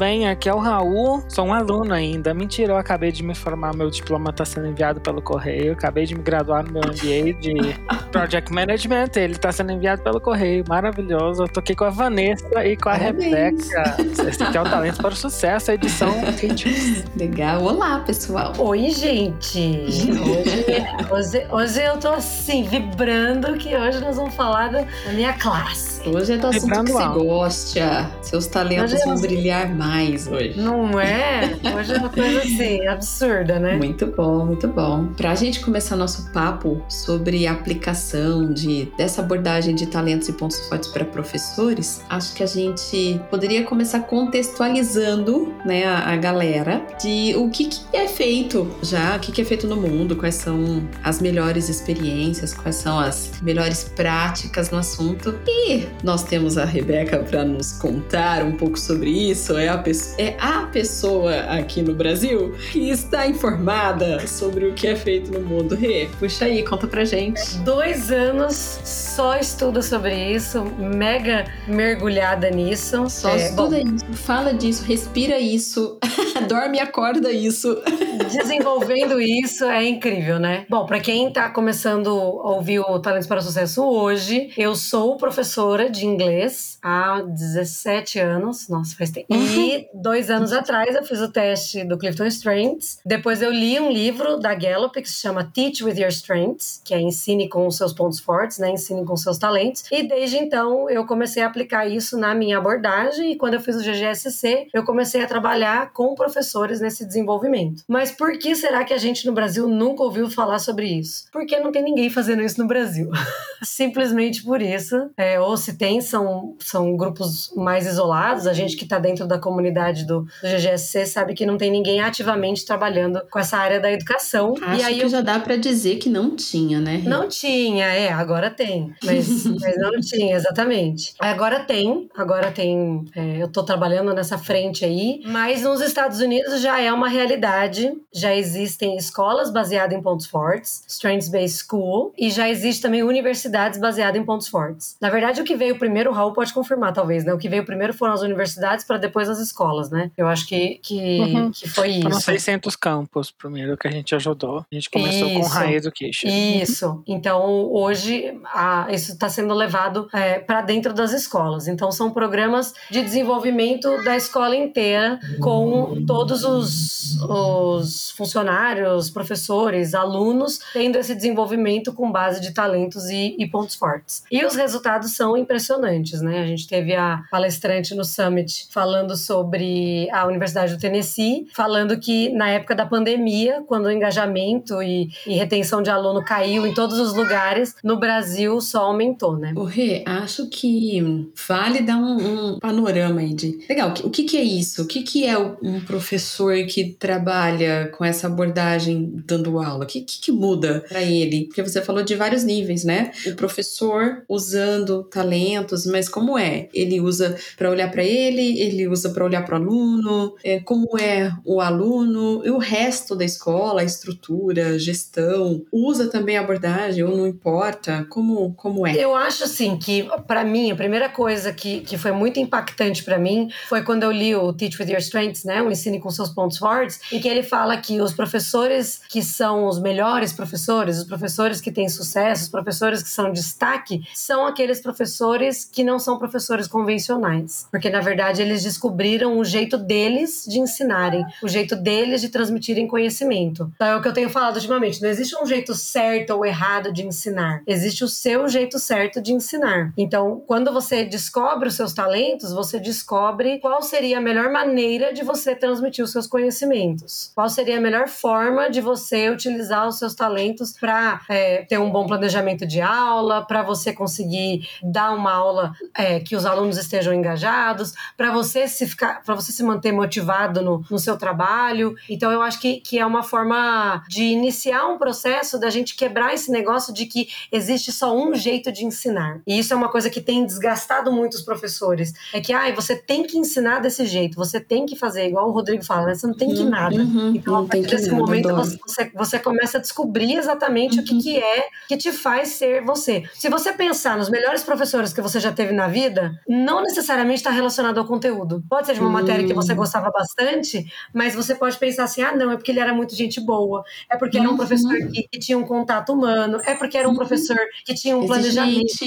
bem? Aqui é o Raul, sou um aluno ainda. Mentira, eu acabei de me formar, meu diploma está sendo enviado pelo correio. Acabei de me graduar no meu MBA de Project Management, ele está sendo enviado pelo correio. Maravilhoso. Eu toquei com a Vanessa e com a Parabéns. Rebeca. Esse aqui é o Talento para o Sucesso, a edição Legal. Olá, pessoal. Oi, gente. Hoje, hoje, hoje eu tô assim, vibrando que hoje nós vamos falar da minha classe. Hoje é do assunto vibrando que você gosta. Seus talentos vão brilhar mais hoje. Não é? Hoje é uma coisa assim, absurda, né? Muito bom, muito bom. Pra gente começar nosso papo sobre a aplicação de, dessa abordagem de talentos e pontos fortes para professores, acho que a gente poderia começar contextualizando né, a, a galera de o que, que é feito já, o que, que é feito no mundo, quais são as melhores experiências, quais são as melhores práticas no assunto. E nós temos a Rebeca para nos contar um pouco sobre isso. É a é a pessoa aqui no Brasil que está informada sobre o que é feito no mundo. Rê, puxa aí, conta pra gente. Dois anos só estuda sobre isso, mega mergulhada nisso. Só é, estuda bom, isso, fala disso, respira isso, dorme e acorda isso. Desenvolvendo isso é incrível, né? Bom, para quem tá começando a ouvir o Talentos para o Sucesso hoje, eu sou professora de inglês há 17 anos. Nossa, faz tempo. E dois anos atrás eu fiz o teste do Clifton Strengths. Depois eu li um livro da Gallup que se chama Teach with Your Strengths, que é ensine com os seus pontos fortes, né? Ensine com seus talentos. E desde então eu comecei a aplicar isso na minha abordagem e quando eu fiz o GGSC, eu comecei a trabalhar com professores nesse desenvolvimento. Mas por que será que a gente no Brasil nunca ouviu falar sobre isso? Porque não tem ninguém fazendo isso no Brasil. Simplesmente por isso. É, ou se tem, são, são grupos mais isolados, a gente que está dentro da comunidade do, do GGSC sabe que não tem ninguém ativamente trabalhando com essa área da educação. Acho e aí que eu... já dá para dizer que não tinha, né? Não tinha, é, agora tem. Mas, mas não tinha, exatamente. Agora tem, agora tem. É, eu tô trabalhando nessa frente aí, mas nos Estados Unidos já é uma realidade. Já existem escolas baseadas em pontos fortes, Strengths Based School, e já existe também universidades baseadas em pontos fortes. Na verdade, o que veio primeiro, o Raul pode confirmar, talvez, né? O que veio primeiro foram as universidades para depois as escolas, né? Eu acho que, que, uhum. que foi isso. Foram 600 campos primeiro que a gente ajudou. A gente começou isso. com High Education. Isso. Então, hoje, a, isso está sendo levado é, para dentro das escolas. Então, são programas de desenvolvimento da escola inteira, com todos os, os funcionários, professores, alunos, tendo esse desenvolvimento com base de talentos e, e pontos fortes. E os resultados são impressionantes, né? A gente teve a palestrante no Summit falando sobre a Universidade do Tennessee, falando que na época da pandemia, quando o engajamento e, e retenção de aluno caiu em todos os lugares, no Brasil só aumentou, né? O Rê, acho que vale dar um, um panorama aí de. Legal, o que, que é isso? O que, que é um professor que trabalha com essa abordagem dando aula? O que, que, que muda para ele? Porque você falou de vários níveis, né? O professor usando talentos, mas como é? Ele usa para olhar para ele, ele usa para olhar para o aluno, é, como é o aluno e o resto da escola, a estrutura, gestão, usa também a abordagem ou não importa? Como, como é? Eu acho assim que, para mim, a primeira coisa que, que foi muito impactante para mim foi quando eu li o Teach with Your Strengths, né, o Ensine com seus pontos fortes, e que ele fala que os professores que são os melhores professores, os professores que têm sucesso, os professores que são destaque, são aqueles professores que não são professores convencionais. Porque, na verdade, eles descobriram o jeito deles de ensinarem, o jeito deles de transmitirem conhecimento. Então é o que eu tenho falado ultimamente. Não existe um jeito certo ou errado de ensinar. Existe o seu jeito certo de ensinar. Então, quando você descobre os seus talentos, você descobre qual seria a melhor maneira de você transmitir os seus conhecimentos. Qual seria a melhor forma de você utilizar os seus talentos para é, ter um bom planejamento de aula, para você conseguir dar uma aula é, que os alunos estejam engajados, para você se ficar, para você se manter motivado no, no seu trabalho. Então eu acho que, que é uma forma de iniciar um processo da gente quebrar esse negócio de que existe só um jeito de ensinar. E isso é uma coisa que tem desgastado muito os professores. É que, ai, você tem que ensinar desse jeito, você tem que fazer, igual o Rodrigo fala, né? Você não tem que Uhum, nada. uhum, então, a partir desse nada, momento, adoro. você, você começa a descobrir exatamente o que, que é que te faz ser você. Se você pensar nos melhores professores que você já teve na vida, não necessariamente está relacionado ao conteúdo. Pode ser de uma Hum. matéria que você gostava bastante, mas você pode pensar assim: ah, não, é porque ele era muito gente boa, é porque era um Uhum. professor que, que tinha um contato humano, é porque era um professor que tinha um planejamento, Exigente.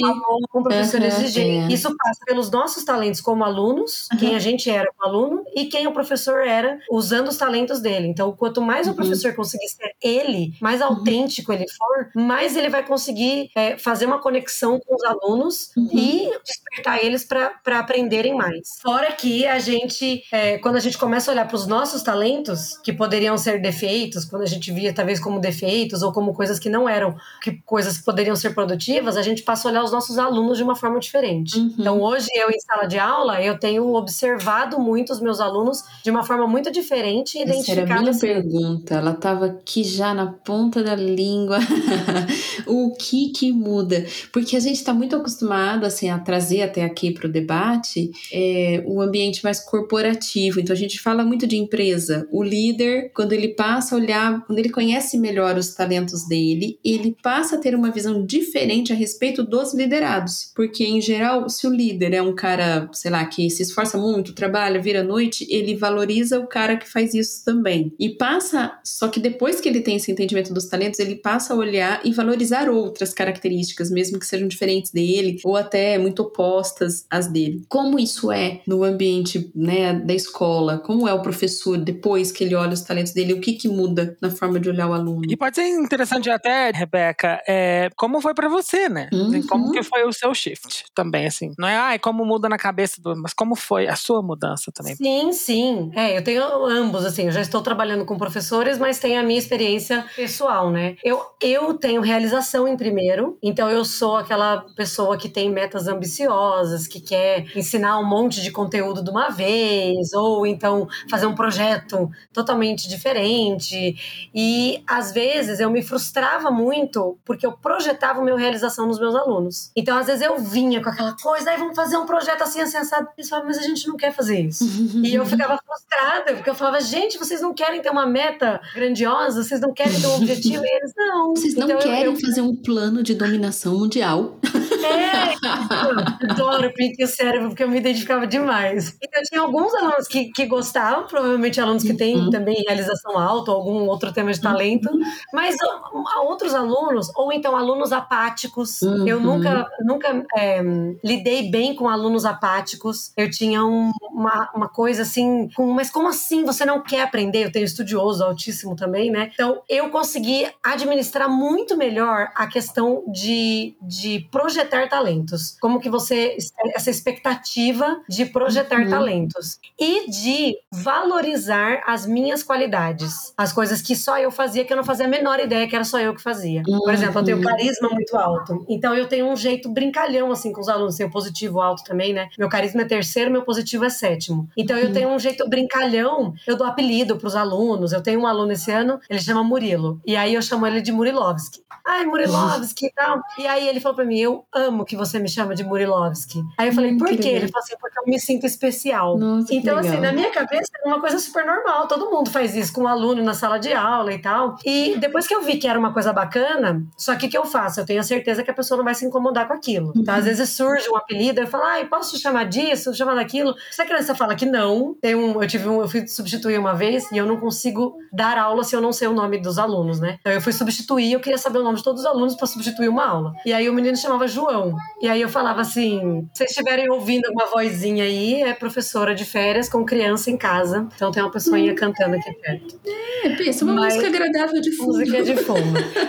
um professor Aham, exigente. é. Isso passa pelos nossos talentos como alunos, quem a gente era como aluno e quem o professor era usando os talentos dele. Então, quanto mais o Uhum. professor conseguir ser ele, mais autêntico ele for, mais ele vai conseguir é, fazer uma conexão com os alunos Uhum. e despertar eles para aprenderem mais. Fora que a gente, é, quando a gente começa a olhar para os nossos talentos, que poderiam ser defeitos, quando a gente via talvez como defeitos ou como coisas que não eram, que coisas que poderiam ser produtivas, a gente passa a olhar os nossos alunos de uma forma diferente. Uhum. Então, hoje eu em sala de aula, eu tenho observado muito os meus alunos de uma forma muito diferente e Essa era a identificado minha assim. pergunta. Ela estava aqui já na ponta da língua. o que que muda? Porque a gente está muito acostumado assim a trazer até aqui para o debate é, o ambiente mais corporativo. Então a gente fala muito de empresa. O líder, quando ele passa a olhar, quando ele conhece melhor os talentos dele, ele passa a ter uma visão diferente a respeito dos liderados. Porque em geral, se o líder é um cara, sei lá, que se esforça muito, trabalha, vira noite, ele valoriza o cara que faz isso também. E passa, só que depois que ele tem esse entendimento dos talentos, ele passa a olhar e valorizar outras características, mesmo que sejam diferentes dele ou até muito opostas às dele. Como isso é no ambiente, né, da escola? Como é o professor depois que ele olha os talentos dele? O que que muda na forma de olhar o aluno? E pode ser interessante até, Rebeca, é, como foi pra você, né? Uhum. Assim, Como que foi o seu shift também, assim. Não é, ai, como muda na cabeça do... Mas como foi a sua mudança também? Sim, sim. É, eu tenho ambos, assim, eu já estou trabalhando com professores, mas tenho a minha experiência pessoal, né? Eu, eu tenho realização em primeiro, então eu sou aquela pessoa que tem metas ambiciosas, que quer ensinar um monte de conteúdo de uma vez, ou então fazer um projeto totalmente diferente. E às vezes eu me frustrava muito porque eu projetava meu realização nos meus alunos. Então, às vezes eu vinha com aquela coisa, aí vamos fazer um projeto assim, assim, assado. Eles falavam, mas a gente não quer fazer isso. E eu ficava frustrada, porque eu falava, gente, vocês não querem ter uma meta grandiosa, vocês não querem ter um objetivo, e eles não. Vocês não Então, eu- querem eu, fazer um plano de dominação mundial? É, eu adoro Pink o cérebro, porque eu me identificava demais. Então, eu tinha alguns alunos que, que gostavam, provavelmente alunos que têm Uhum. também realização alta, ou algum outro tema de talento, mas ó, há outros alunos, ou então alunos apáticos. Eu Uhum. nunca, nunca é, lidei bem com alunos apáticos. Eu tinha um- uma, uma coisa assim, com, mas como assim você não quer aprender? Eu tenho estudioso altíssimo também, né? Então, eu consegui administrar muito melhor a questão de, de projetar talentos. Como que você, essa expectativa de projetar Uhum. talentos. E de valorizar as minhas qualidades. As coisas que só eu fazia, que eu não fazia a menor ideia que era só eu que fazia. Por exemplo, eu tenho Uhum. carisma muito alto. Então, eu tenho um jeito brincalhão, assim, com os alunos. Tenho positivo alto também, né? Meu carisma é terceiro, meu positivo é sétimo. Então, eu tenho um jeito brincalhão. Eu dou apelido pros alunos. Eu tenho um aluno esse ano, ele chama Murilo. E aí, eu chamo ele de Murilovski. Ai, Murilovski e tal. E aí, ele falou pra mim, eu amo que você me chama de Murilovski. Aí eu falei, Hum, por quê? legal. Ele falou assim, porque eu me sinto especial. Nossa, então, assim, na minha cabeça era uma coisa super normal. Todo mundo faz isso com um aluno na sala de aula e tal. E depois que eu vi que era uma coisa bacana, só que o que eu faço? Eu tenho a certeza que a pessoa não vai se incomodar com aquilo. Então, às vezes surge um apelido, eu falo, ai, posso te chamar disso, chamar daquilo? Se a criança fala que não, tem um, eu tive um, eu fui substituir uma vez e eu não consigo dar aula se eu não sei o nome dos alunos, né? Então eu fui substituir, eu queria saber o nome de todos os alunos para substituir uma aula. E aí o menino chamava João. E aí eu falava assim: se vocês estiverem ouvindo uma vozinha aí, é professora de férias com criança em casa. Então tem uma pessoinha cantando aqui perto. É, pensa, uma Mas- música agradável de fundo. Música de fundo.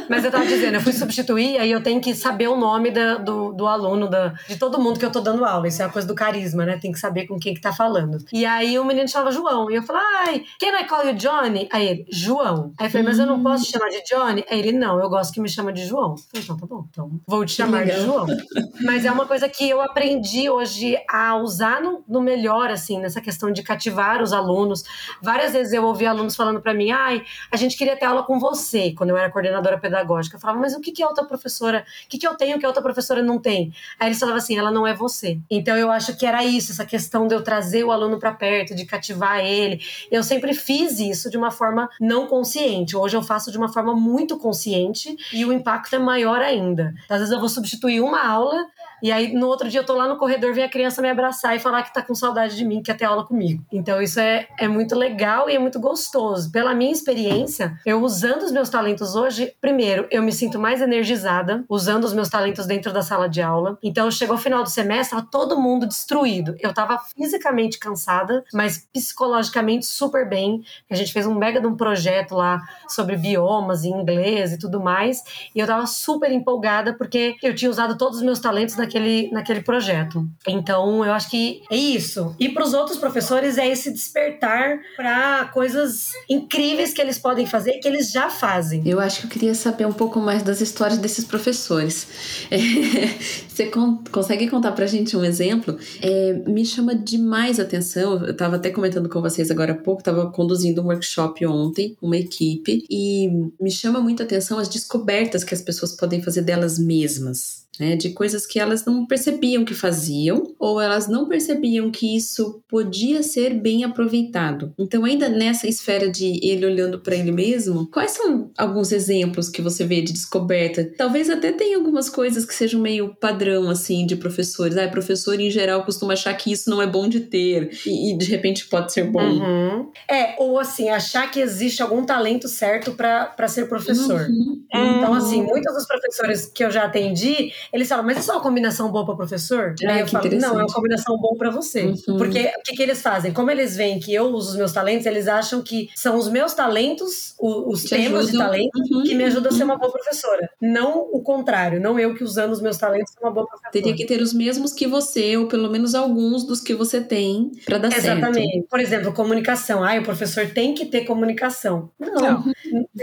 Mas eu tava dizendo, eu fui substituir, aí eu tenho que saber o nome da- do, do aluno, da, de todo mundo que eu tô dando aula. Isso é uma coisa do carisma, né? Tem que saber com quem que tá falando. E aí o menino chamava João. E eu falei, ai, can I call you Johnny? Aí ele, João. Aí eu falei, mas eu não posso te chamar de Johnny? Aí ele, não, eu gosto que me chama de João. Eu falei, então tá bom, então vou te chamar de. João. Mas é uma coisa que eu, aprendi hoje a usar no, no, melhor, assim, nessa questão de cativar os alunos. Várias vezes eu ouvi alunos falando para mim, ai, a gente queria ter aula com você, quando eu era coordenadora pedagógica. Eu falava, mas o que, que a outra professora, o que, que eu tenho que a outra professora não tem? Aí eles falavam assim, ela não é você. Então eu acho que era isso, essa questão de eu trazer o aluno para perto, de cativar ele. Eu sempre fiz isso de uma forma não consciente. Hoje eu faço de uma forma muito consciente e o impacto é maior ainda. Às vezes eu vou substituir uma aula yeah. E aí, no outro dia, eu tô lá no corredor, vem a criança me abraçar e falar que tá com saudade de mim, que quer ter aula comigo. Então, isso é, é muito legal e é muito gostoso. Pela minha experiência, eu usando os meus talentos hoje, primeiro, eu me sinto mais energizada, usando os meus talentos dentro da sala de aula. Então, chegou o final do semestre, tava todo mundo destruído. Eu tava fisicamente cansada, mas psicologicamente super bem. A gente fez um mega de um projeto lá sobre biomas em inglês e tudo mais. E eu tava super empolgada porque eu tinha usado todos os meus talentos naquele naquele, naquele projeto. Então, eu acho que é isso. E para os outros professores é esse despertar para coisas incríveis que eles podem fazer que eles já fazem. Eu acho que eu queria saber um pouco mais das histórias desses professores. É, você con consegue contar para a gente um exemplo? É, me chama demais a atenção. Eu estava até comentando com vocês agora há pouco, estava conduzindo um workshop ontem, uma equipe, e me chama muito a atenção as descobertas que as pessoas podem fazer delas mesmas né, de coisas que elas não percebiam que faziam ou elas não percebiam que isso podia ser bem aproveitado. Então, ainda nessa esfera de ele olhando para ele mesmo, quais são alguns exemplos que você vê de descoberta? Talvez até tenha algumas coisas que sejam meio padrão assim de professores. Ah, professor em geral costuma achar que isso não é bom de ter e, e de repente pode ser bom. Uhum. É, ou assim, achar que existe algum talento certo para ser professor. Uhum. Então, assim, muitos dos professores que eu já atendi, eles falam, mas isso é uma combinação boa para professor? Ah, Aí eu falo, não, é uma combinação boa para você. Uhum. Porque o que, que, eles fazem? Como eles veem que eu uso os meus talentos, eles acham que são os meus talentos, os, os temas de talento, uhum. que me ajudam a ser uma boa professora. Não o contrário, não eu que usando os meus talentos sou uma boa professora. Teria que ter os mesmos que você, ou pelo menos alguns dos que você tem, para dar Exatamente. certo. Exatamente. Por exemplo, comunicação. Ah, o professor tem que ter comunicação. Não. não.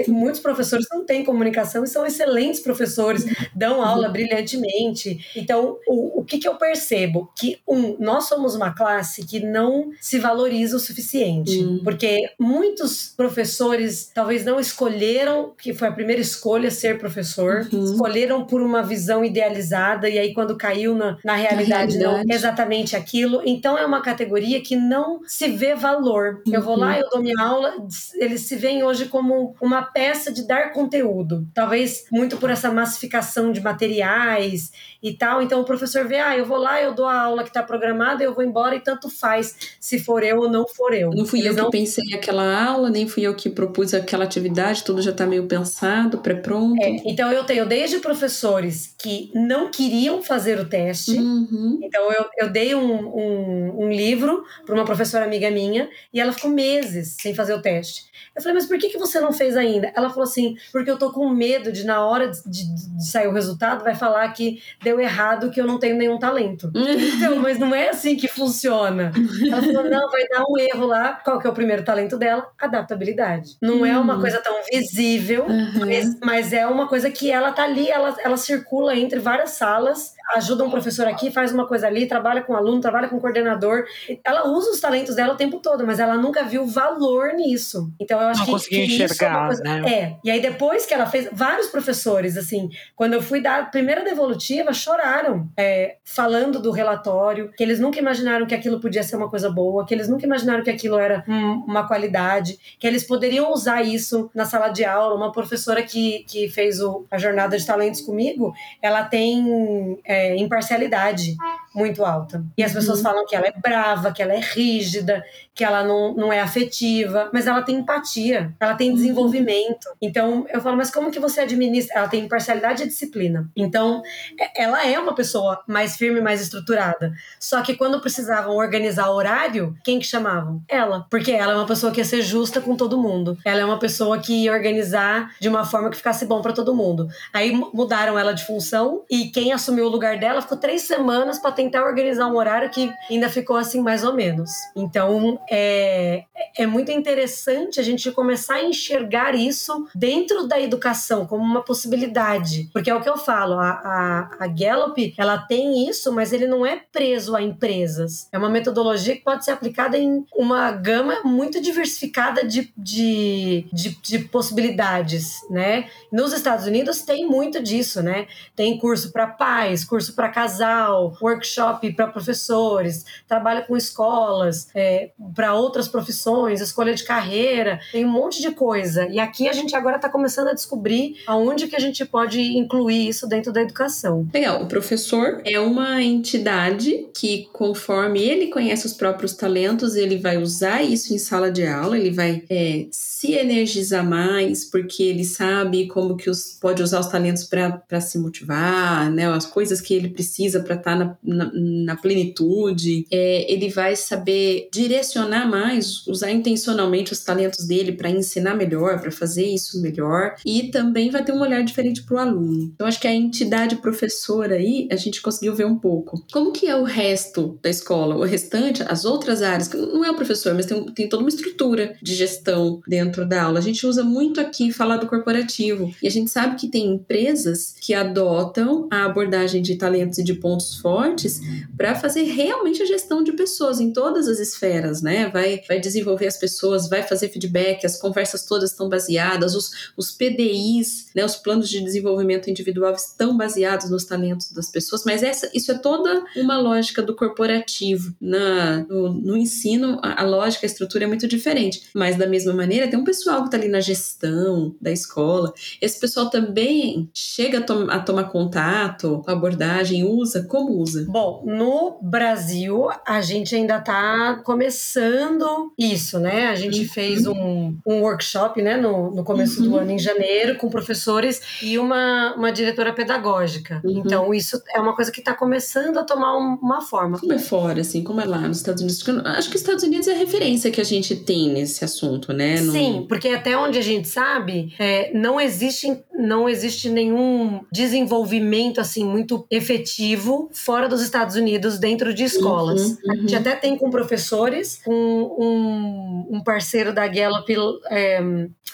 Muitos professores não têm comunicação e são excelentes professores, dão aula brilhantemente. Então, o, o que, que eu percebo? Que, um, nós somos uma classe que não se valoriza o suficiente. Uhum. Porque muitos professores talvez não escolheram, que foi a primeira escolha ser professor, uhum. escolheram por uma visão idealizada, e aí quando caiu na, na realidade, na realidade. não exatamente aquilo. Então, é uma categoria que não se vê valor. Uhum. Eu vou lá, uhum. eu dou minha aula, eles se veem hoje como uma peça de dar conteúdo. Talvez muito por essa massificação de materiais e tal. Então o professor vê, ah, eu vou lá, eu dou a aula que está programada, eu vou embora e tanto faz se for eu ou não for eu. Não fui Eles eu não... que pensei aquela aula, nem fui eu que propus aquela atividade, tudo já está meio pensado, pré-pronto. É, então eu tenho desde professores que não queriam fazer o teste. Uhum. Então eu, eu dei um, um, um livro para uma professora amiga minha e ela ficou meses sem fazer o teste. Eu falei, mas por que, que você não fez ainda? Ela falou assim, porque eu tô com medo de, na hora de, de, de sair o resultado, vai falar que deu errado, que eu não tenho nenhum talento. então, mas não é assim que funciona. Ela falou, não, vai dar um erro lá. Qual que é o primeiro talento dela? Adaptabilidade. Não hum. é uma hum. coisa tão visível, uhum. mas, mas, é uma coisa que ela tá ali, ela, ela circula entre várias salas, ajuda um professor aqui, faz uma coisa ali, trabalha com aluno, trabalha com coordenador. Ela usa os talentos dela o tempo todo, mas ela nunca viu valor nisso. Então eu acho não que, conseguia que enxergar, é, coisa... né? é. E aí depois que ela fez, vários professores, assim, quando eu fui dar a primeira devolutiva, choraram, é, falando do relatório, que eles nunca imaginaram que aquilo podia ser uma coisa boa, que eles nunca imaginaram que aquilo era hum, uma qualidade, que eles poderiam usar isso na sala de aula. Uma professora que, que fez o, a jornada de talentos comigo, ela tem é, imparcialidade muito alta. E as pessoas uhum. falam que ela é brava, que ela é rígida, que ela não, não é afetiva, mas ela tem empatia, ela tem uhum. desenvolvimento. Então eu falo, mas como que você administra? Ela tem imparcialidade e disciplina. Então é, ela é uma pessoa mais firme, mais estruturada. Só que quando precisavam organizar o horário, quem que chamavam? Ela. Porque ela é uma pessoa que ia ser justa com todo mundo. Ela é uma pessoa que ia organizar de uma forma que ficasse bom para todo mundo. Aí mudaram ela de função e quem assumiu o lugar dela ficou três semanas para tentar organizar um horário que ainda ficou assim mais ou menos. Então é, é muito interessante a gente começar a enxergar isso dentro da educação como uma possibilidade, porque é o que eu falo, a, a, a Gallup ela tem isso, mas ele não é preso a empresas. É uma metodologia que pode ser aplicada em uma gama muito diversificada de, de, de, de possibilidades, né? Nos Estados Unidos tem muito disso, né? Tem curso para pais, curso para casal, workshop para professores, trabalho com escolas, é, para outras profissões, escolha de carreira, tem um monte de coisa. E aqui a gente agora está começando a descobrir aonde que a gente pode incluir isso dentro da educação. Legal, o professor é uma entidade que, conforme ele conhece os próprios talentos, ele vai usar isso em sala de aula, ele vai é, se energizar mais, porque ele sabe como que os, pode usar os talentos para se motivar, né, as coisas que ele precisa para estar tá na, na, plenitude. É, ele vai saber direcionar mais, usar intencionalmente os talentos dele para ensinar melhor, para fazer isso melhor, e também vai ter um olhar diferente para o aluno. Então, acho que a entidade professora aí, a gente conseguiu ver um pouco. Como que é o resto da escola? O restante, as outras áreas, não é o professor, mas tem, tem toda uma estrutura de gestão dentro da aula. A gente usa muito aqui falar do corporativo, e a gente sabe que tem empresas que adotam a abordagem de talentos e de pontos fortes para fazer realmente a gestão de pessoas em todas as esferas, né? Vai, vai desenvolver as pessoas, vai fazer feedback, as conversas todas estão baseadas, os, os PDIs, né, os planos de desenvolvimento individual estão baseados nos talentos das pessoas, mas essa, isso é toda uma lógica do corporativo. Na, no, no ensino, a, a, lógica, a estrutura é muito diferente, mas da mesma maneira, tem um pessoal que está ali na gestão da escola, esse pessoal também chega a, to a tomar contato com a abordagem, usa, como usa? Bom, no Brasil, a gente ainda está começando isso, né? A gente uhum. fez um, um workshop, né, no, no começo uhum. do ano, em janeiro, com professores e uma, uma diretora pedagógica. Uhum. Então, isso é uma coisa que está começando a tomar um, uma forma. Como é fora, assim, como é lá nos Estados Unidos? Acho que os Estados Unidos é a referência que a gente tem nesse assunto, né? No... Sim, porque até onde a gente sabe, é, não existe não existe nenhum desenvolvimento assim muito efetivo fora dos Estados Unidos dentro de escolas. Uhum, uhum. A gente até tem com professores, com um, um parceiro da Gallup é,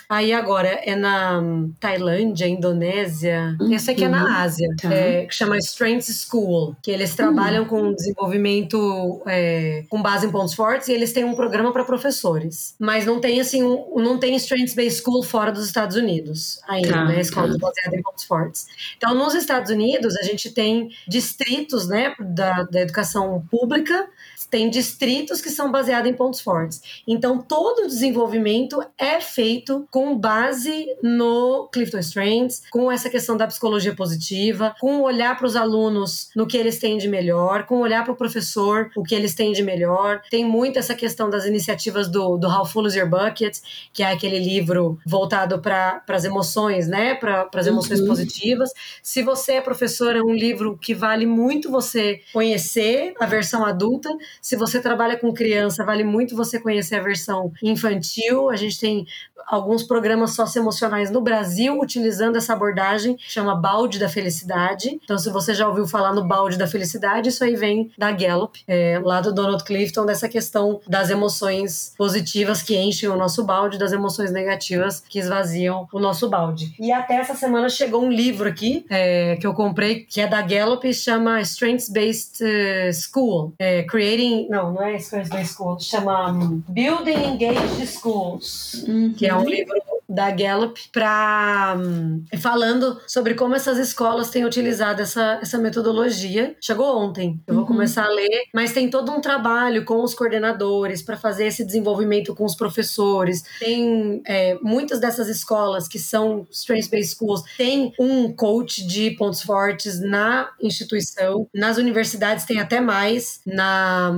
aí agora é na Tailândia, Indonésia, uhum. eu sei que é na. Ásia, tá. é, que chama Strengths School, que eles trabalham uhum. com desenvolvimento é, com base em pontos fortes e eles têm um programa para professores, mas não tem assim um, não tem Strengths Based School fora dos Estados Unidos ainda, tá. né? Baseadas em pontos fortes. Então, nos Estados Unidos, a gente tem distritos né, da, da educação pública tem distritos que são baseados em pontos fortes. Então, todo o desenvolvimento é feito com base no Clifton Strengths, com essa questão da psicologia positiva, com olhar para os alunos no que eles têm de melhor, com olhar para o professor o que eles têm de melhor. Tem muito essa questão das iniciativas do, do How Full is Your Bucket, que é aquele livro voltado para as emoções, né? Para as emoções uhum. positivas. Se você é professor, é um livro que vale muito você conhecer a versão adulta. Se você trabalha com criança, vale muito você conhecer a versão infantil. A gente tem alguns programas socioemocionais no Brasil utilizando essa abordagem, chama balde da felicidade. Então, se você já ouviu falar no balde da felicidade, isso aí vem da Gallup, é, lá do Donald Clifton, dessa questão das emoções positivas que enchem o nosso balde, das emoções negativas que esvaziam o nosso balde. E até essa semana chegou um livro aqui é, que eu comprei, que é da Gallup, e chama Strengths Based uh, School, é, Creating, não, não é Strengths Based School, chama um, Building Engaged Schools, que é um livro da Gallup para um, falando sobre como essas escolas têm utilizado essa, essa metodologia. Chegou ontem, eu vou uhum. começar a ler, mas tem todo um trabalho com os coordenadores para fazer esse desenvolvimento com os professores. Tem é, muitas dessas escolas que são strength-based schools tem um coach de pontos fortes na instituição. Nas universidades tem até mais. Na,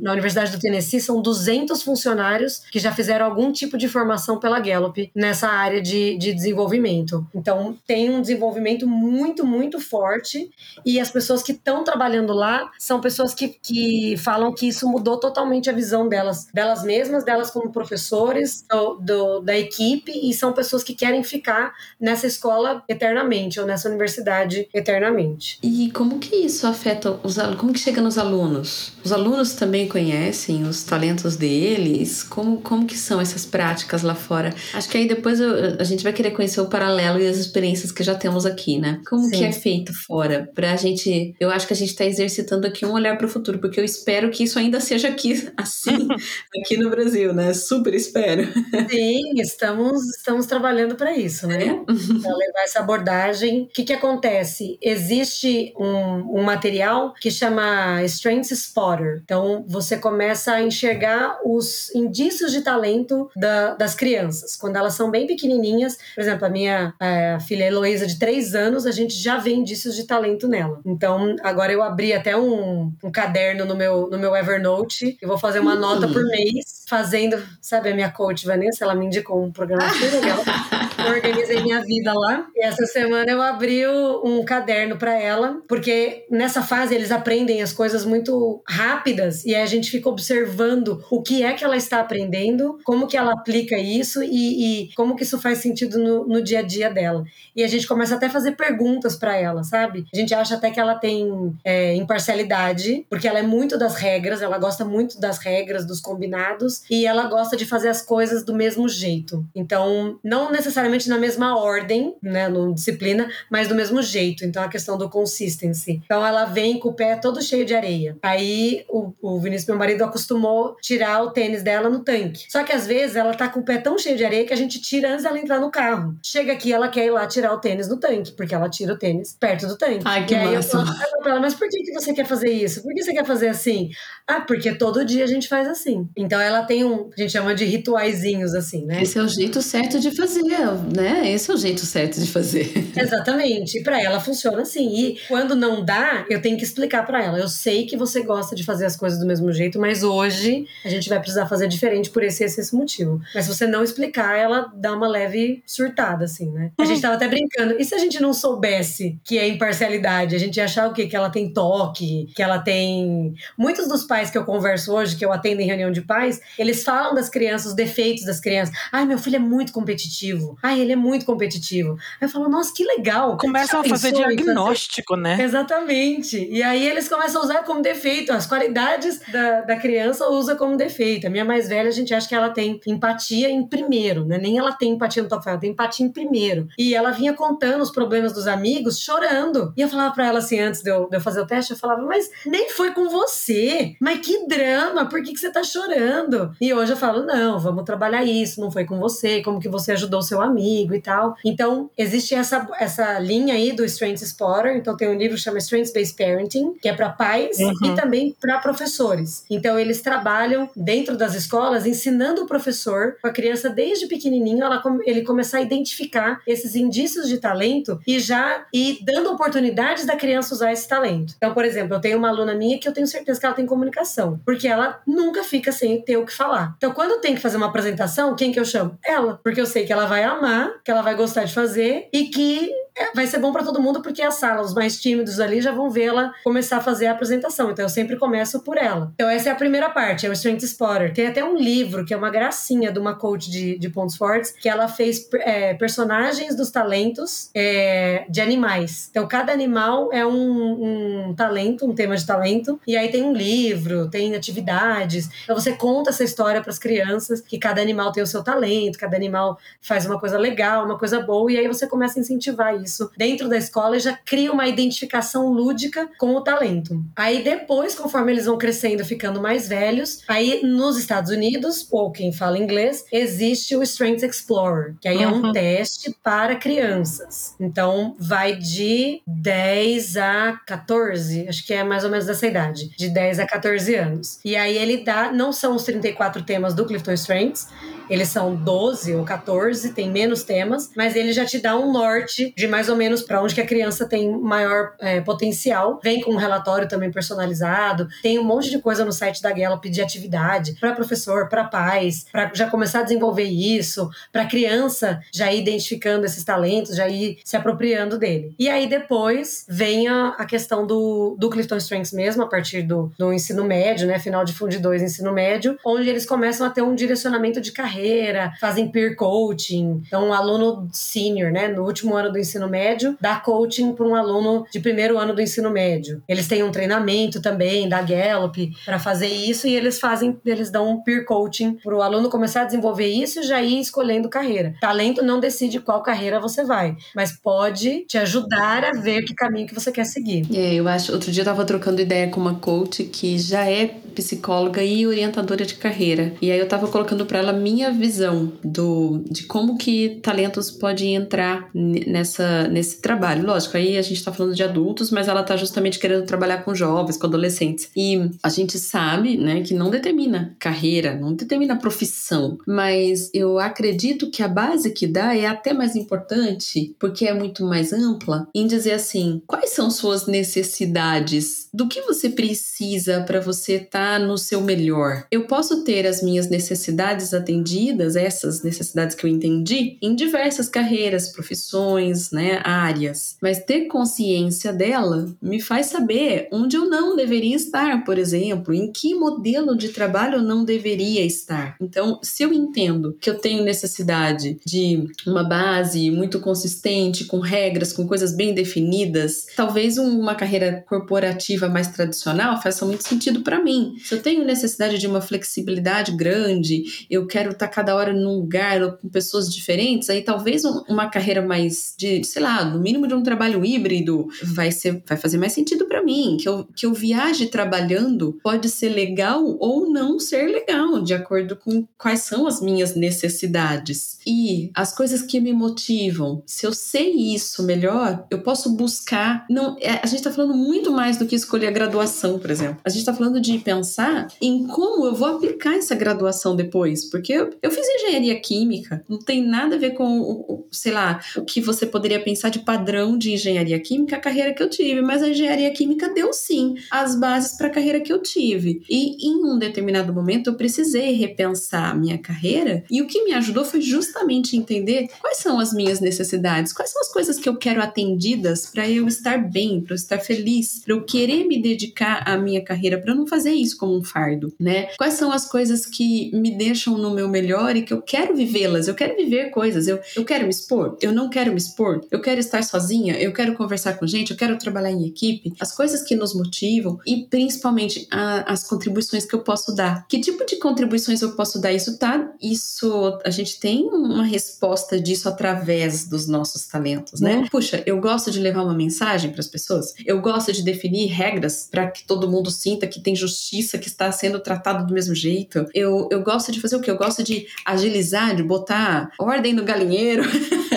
na Universidade do Tennessee são 200 funcionários que já fizeram algum tipo de formação pela Gallup né, nessa área de, de desenvolvimento. Então, tem um desenvolvimento muito, muito forte e as pessoas que estão trabalhando lá são pessoas que, que falam que isso mudou totalmente a visão delas, delas mesmas, delas como professores, do, do, da equipe e são pessoas que querem ficar nessa escola eternamente ou nessa universidade eternamente. E como que isso afeta os alunos? Como que chega nos alunos? Os alunos também conhecem os talentos deles? Como, como que são essas práticas lá fora? Acho que aí depois eu, a gente vai querer conhecer o paralelo e as experiências que já temos aqui, né? Como Sim. que é feito fora? Pra gente, eu acho que a gente está exercitando aqui um olhar para o futuro, porque eu espero que isso ainda seja aqui, assim, aqui no Brasil, né? Super espero. Sim, estamos, estamos trabalhando para isso, né? É? Para levar essa abordagem. O que, que acontece? Existe um, um material que chama Strengths Spotter. Então, você começa a enxergar os indícios de talento da, das crianças. Quando elas são bem pequenininhas, por exemplo, a minha a filha Heloísa, de três anos, a gente já vê indícios de talento nela. Então, agora eu abri até um, um caderno no meu, no meu Evernote. Eu vou fazer uma nota por mês, fazendo, sabe, a minha coach Vanessa, ela me indicou um programa super legal. eu organizei minha vida lá. E essa semana eu abri um caderno para ela, porque nessa fase eles aprendem as coisas muito rápidas e a gente fica observando o que é que ela está aprendendo, como que ela aplica isso e, e como que isso faz sentido no, no, dia a dia dela. E a gente começa até a fazer perguntas para ela, sabe? A gente acha até que ela tem é, imparcialidade, porque ela é muito das regras, ela gosta muito das regras, dos combinados, e ela gosta de fazer as coisas do mesmo jeito. Então, não necessariamente na mesma ordem, né, no disciplina, mas do mesmo jeito. Então, a questão do consistency. Então, ela vem com o pé todo cheio de areia. Aí, o, o Vinícius, meu marido, acostumou tirar o tênis dela no tanque. Só que às vezes ela tá com o pé tão cheio de areia que a gente tira antes dela entrar no carro. Chega aqui, ela quer ir lá tirar o tênis no tanque, porque ela tira o tênis perto do tanque. Ai, que e aí massa. eu falo pra ela, mas por que, que você quer fazer isso? Por que você quer fazer assim? Ah, porque todo dia a gente faz assim. Então ela tem um, a gente chama de rituaizinhos assim, né? Esse é o jeito certo de fazer, né? Esse é o jeito certo de fazer. Exatamente. E pra ela funciona assim. E quando não dá, eu tenho que explicar para ela. Eu sei que você gosta de fazer as coisas do mesmo jeito, mas hoje a gente vai precisar fazer diferente por esse esse, esse motivo. Mas se você não explicar, ela dá uma leve surtada, assim, né? A gente tava até brincando. E se a gente não soubesse que é imparcialidade? A gente ia achar o quê? Que ela tem toque, que ela tem. Muitos dos pais que eu converso hoje, que eu atendo em reunião de pais, eles falam das crianças, os defeitos das crianças. Ai, meu filho é muito competitivo. Ai, ele é muito competitivo. Aí eu falo, nossa, que legal. Começam a fazer diagnóstico, fazer... né? Exatamente. E aí eles começam a usar como defeito. As qualidades da, da criança usa como defeito. A minha mais velha, a gente acha que ela tem empatia em primeiro, né? Nem ela tem empatia no top ela tem empatia em primeiro. E ela vinha contando os problemas dos amigos, chorando. E eu falava pra ela assim, antes de eu, de eu fazer o teste, eu falava, mas nem foi com você. Mas que drama, por que, que você tá chorando? E hoje eu falo, não, vamos trabalhar isso, não foi com você, como que você ajudou seu amigo e tal. Então, existe essa, essa linha aí do Strengths Spotter. Então, tem um livro que chama Strengths Based Parenting, que é para pais uhum. e também para professores. Então, eles trabalham dentro das escolas ensinando o professor, com a criança desde pequenininho, ela, ele começar a identificar esses indícios de talento e já ir dando oportunidades da criança usar esse talento. Então, por exemplo, eu tenho uma aluna minha que eu tenho certeza que ela tem comunicação, porque ela nunca fica sem ter o que falar. Então, quando tem que fazer uma apresentação, quem que eu chamo? Ela, porque eu sei que ela vai amar, que ela vai gostar de fazer e que vai ser bom para todo mundo porque a sala, os mais tímidos ali já vão vê-la começar a fazer a apresentação. Então eu sempre começo por ela. Então essa é a primeira parte, é o Strength Spotter. Tem até um livro que é uma gracinha de uma coach de, de pontos fortes que ela fez é, personagens dos talentos é, de animais. Então cada animal é um, um talento, um tema de talento. E aí tem um livro, tem atividades. Então você conta essa história para as crianças que cada animal tem o seu talento, cada animal faz uma coisa legal, uma coisa boa. E aí você começa a incentivar isso dentro da escola e já cria uma identificação lúdica com o talento. Aí depois, conforme eles vão crescendo, ficando mais velhos, aí nos Estados Unidos, ou quem fala inglês, existe o Strengths Explorer, que aí uhum. é um uhum. teste para crianças. Então vai de 10 a 14, acho que é mais ou menos dessa idade, de 10 a 14 anos. E aí ele dá, não são os 34 temas do Clifton Strengths, eles são 12 ou 14, tem menos temas, mas ele já te dá um norte de mais ou menos para onde que a criança tem maior é, potencial. Vem com um relatório também personalizado, tem um monte de coisa no site da Gallup de atividade para professor, para pais, para já começar a desenvolver isso, para criança já ir identificando esses talentos, já ir se apropriando dele. E aí depois vem a, a questão do, do Clifton Strengths mesmo, a partir do, do ensino médio, né, final de Fundo 2 ensino médio, onde eles começam a ter um direcionamento de carreira, fazem peer coaching. Então, um aluno senior, né, no último ano do ensino médio, dá coaching para um aluno de primeiro ano do ensino médio. Eles têm um treinamento também da Gallup para fazer isso e eles fazem, eles dão um peer coaching para o aluno começar a desenvolver isso e já ir escolhendo carreira. Talento não decide qual carreira você vai, mas pode te ajudar a ver que caminho que você quer seguir. É, eu acho. Outro dia eu tava trocando ideia com uma coach que já é psicóloga e orientadora de carreira. E aí eu tava colocando para ela minha visão do de como que talentos podem entrar nessa nesse trabalho. Lógico, aí a gente tá falando de adultos, mas ela tá justamente querendo trabalhar com jovens, com adolescentes. E a gente sabe, né, que não determina carreira, não determina profissão, mas eu acredito que a base que dá é até mais importante, porque é muito mais ampla, em dizer assim, quais são suas necessidades? Do que você precisa para você estar tá no seu melhor. Eu posso ter as minhas necessidades atendidas, essas necessidades que eu entendi, em diversas carreiras, profissões, né, áreas, mas ter consciência dela me faz saber onde eu não deveria estar, por exemplo, em que modelo de trabalho eu não deveria estar. Então, se eu entendo que eu tenho necessidade de uma base muito consistente, com regras, com coisas bem definidas, talvez uma carreira corporativa mais tradicional faça muito sentido para mim. Se eu tenho necessidade de uma flexibilidade grande, eu quero estar cada hora num lugar com pessoas diferentes, aí talvez uma carreira mais de, sei lá, no mínimo de um trabalho híbrido vai ser vai fazer mais sentido para mim, que eu, que eu viaje trabalhando pode ser legal ou não ser legal, de acordo com quais são as minhas necessidades. E as coisas que me motivam, se eu sei isso melhor, eu posso buscar, não, é, a gente está falando muito mais do que escolher a graduação, por exemplo. A gente está falando de pensar pensar em como eu vou aplicar essa graduação depois, porque eu, eu fiz engenharia química, não tem nada a ver com, o, sei lá, o que você poderia pensar de padrão de engenharia química, a carreira que eu tive, mas a engenharia química deu sim as bases para a carreira que eu tive. E em um determinado momento eu precisei repensar a minha carreira, e o que me ajudou foi justamente entender quais são as minhas necessidades, quais são as coisas que eu quero atendidas para eu estar bem, para eu estar feliz, para eu querer me dedicar à minha carreira, para eu não fazer isso isso como um fardo, né? Quais são as coisas que me deixam no meu melhor e que eu quero vivê-las? Eu quero viver coisas, eu, eu quero me expor, eu não quero me expor, eu quero estar sozinha, eu quero conversar com gente, eu quero trabalhar em equipe, as coisas que nos motivam e principalmente a, as contribuições que eu posso dar. Que tipo de contribuições eu posso dar? Isso tá, isso a gente tem uma resposta disso através dos nossos talentos, né? Uhum. Puxa, eu gosto de levar uma mensagem para as pessoas, eu gosto de definir regras para que todo mundo sinta que tem justiça que está sendo tratado do mesmo jeito. Eu, eu gosto de fazer o que? Eu gosto de agilizar, de botar ordem no galinheiro.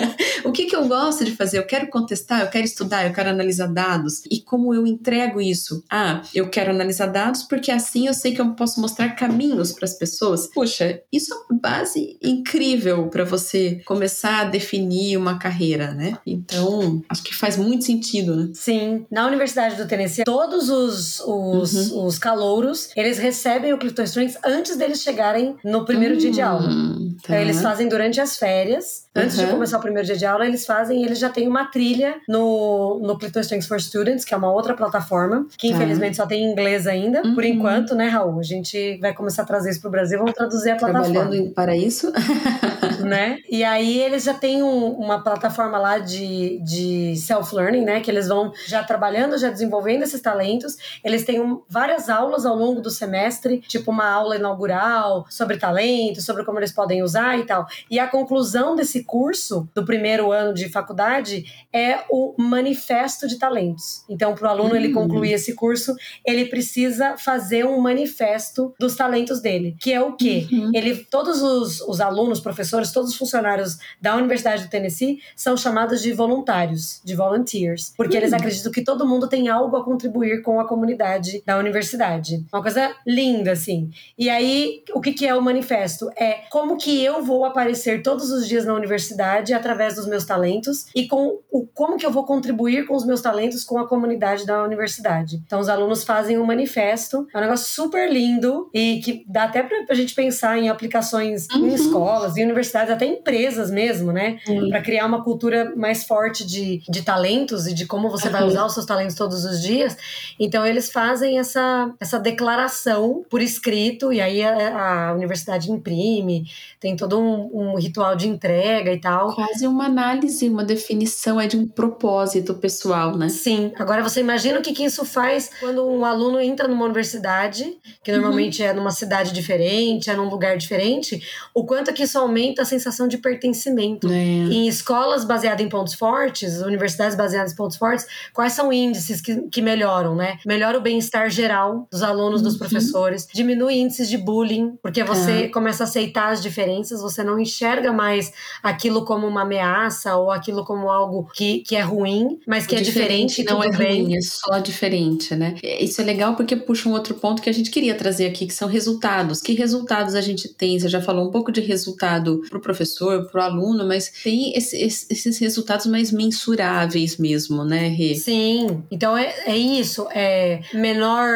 o que, que eu gosto de fazer? Eu quero contestar, eu quero estudar, eu quero analisar dados. E como eu entrego isso? Ah, eu quero analisar dados porque assim eu sei que eu posso mostrar caminhos para as pessoas. Puxa, isso é uma base incrível para você começar a definir uma carreira, né? Então, acho que faz muito sentido, né? Sim. Na Universidade do Tennessee, todos os, os, uhum. os calouros, eles recebem o Clifton Strengths antes deles chegarem no primeiro dia de aula. Hum, tá. Então, eles fazem durante as férias, antes uhum. de começar o primeiro dia de aula, eles fazem, eles já têm uma trilha no, no Clifton Strengths for Students, que é uma outra plataforma, que tá. infelizmente só tem em inglês ainda, uhum. por enquanto, né, Raul? A gente vai começar a trazer isso pro Brasil, vamos traduzir a plataforma. Trabalhando para isso. né? E aí eles já têm um, uma plataforma lá de, de self-learning, né? Que eles vão já trabalhando, já desenvolvendo esses talentos. Eles têm um, várias aulas ao longo do semestre, tipo uma aula inaugural sobre talento, sobre como eles podem usar e tal. E a conclusão desse curso, do primeiro ano de faculdade, é o manifesto de talentos. Então, para o aluno ele hum. concluir esse curso, ele precisa fazer um manifesto dos talentos dele, que é o quê? Uhum. Ele, todos os, os alunos, professores, todos os funcionários da Universidade do Tennessee são chamados de voluntários, de volunteers, porque eles acreditam que todo mundo tem algo a contribuir com a comunidade da universidade. Uma coisa linda, assim. E aí, o que, que é o manifesto? É como que eu vou aparecer todos os dias na universidade através dos meus talentos e com o como que eu vou contribuir com os meus talentos com a comunidade da universidade. Então, os alunos fazem um manifesto, é um negócio super lindo e que dá até pra, pra gente pensar em aplicações Uhum. em escolas, em universidades, até empresas mesmo, né? Sim. Para criar uma cultura mais forte de, de talentos e de como você vai Uhum. usar os seus talentos todos os dias. Então, eles fazem essa, essa declaração por escrito, e aí a, a universidade imprime, tem todo um, um ritual de entrega e tal. Quase uma análise, uma definição é de um propósito pessoal, né? Sim. Agora você imagina o que, que isso faz quando um aluno entra numa universidade, que normalmente é numa cidade diferente, é num lugar diferente, o quanto que isso aumenta a sensação de pertencimento. É. Em escolas baseadas em pontos fortes, universidades baseadas em pontos fortes, quais são índices que, que melhoram, né? Melhora o bem-estar geral dos alunos, dos Uhum. professores, diminui índices de bullying, porque você começa a aceitar as diferenças, você não enxerga mais aquilo como uma ameaça ou aquilo como algo que, que é ruim, mas que O é diferente, e não é bem. ruim, é só diferente, né? Isso é legal porque puxa um outro ponto que a gente queria trazer aqui, que são resultados. Que resultados a gente tem? Você já falou um pouco de resultado para o professor, para o aluno, mas tem esse- esse- esses resultados mais mensuráveis mesmo, né, Rê? Sim, então é, é isso, é menor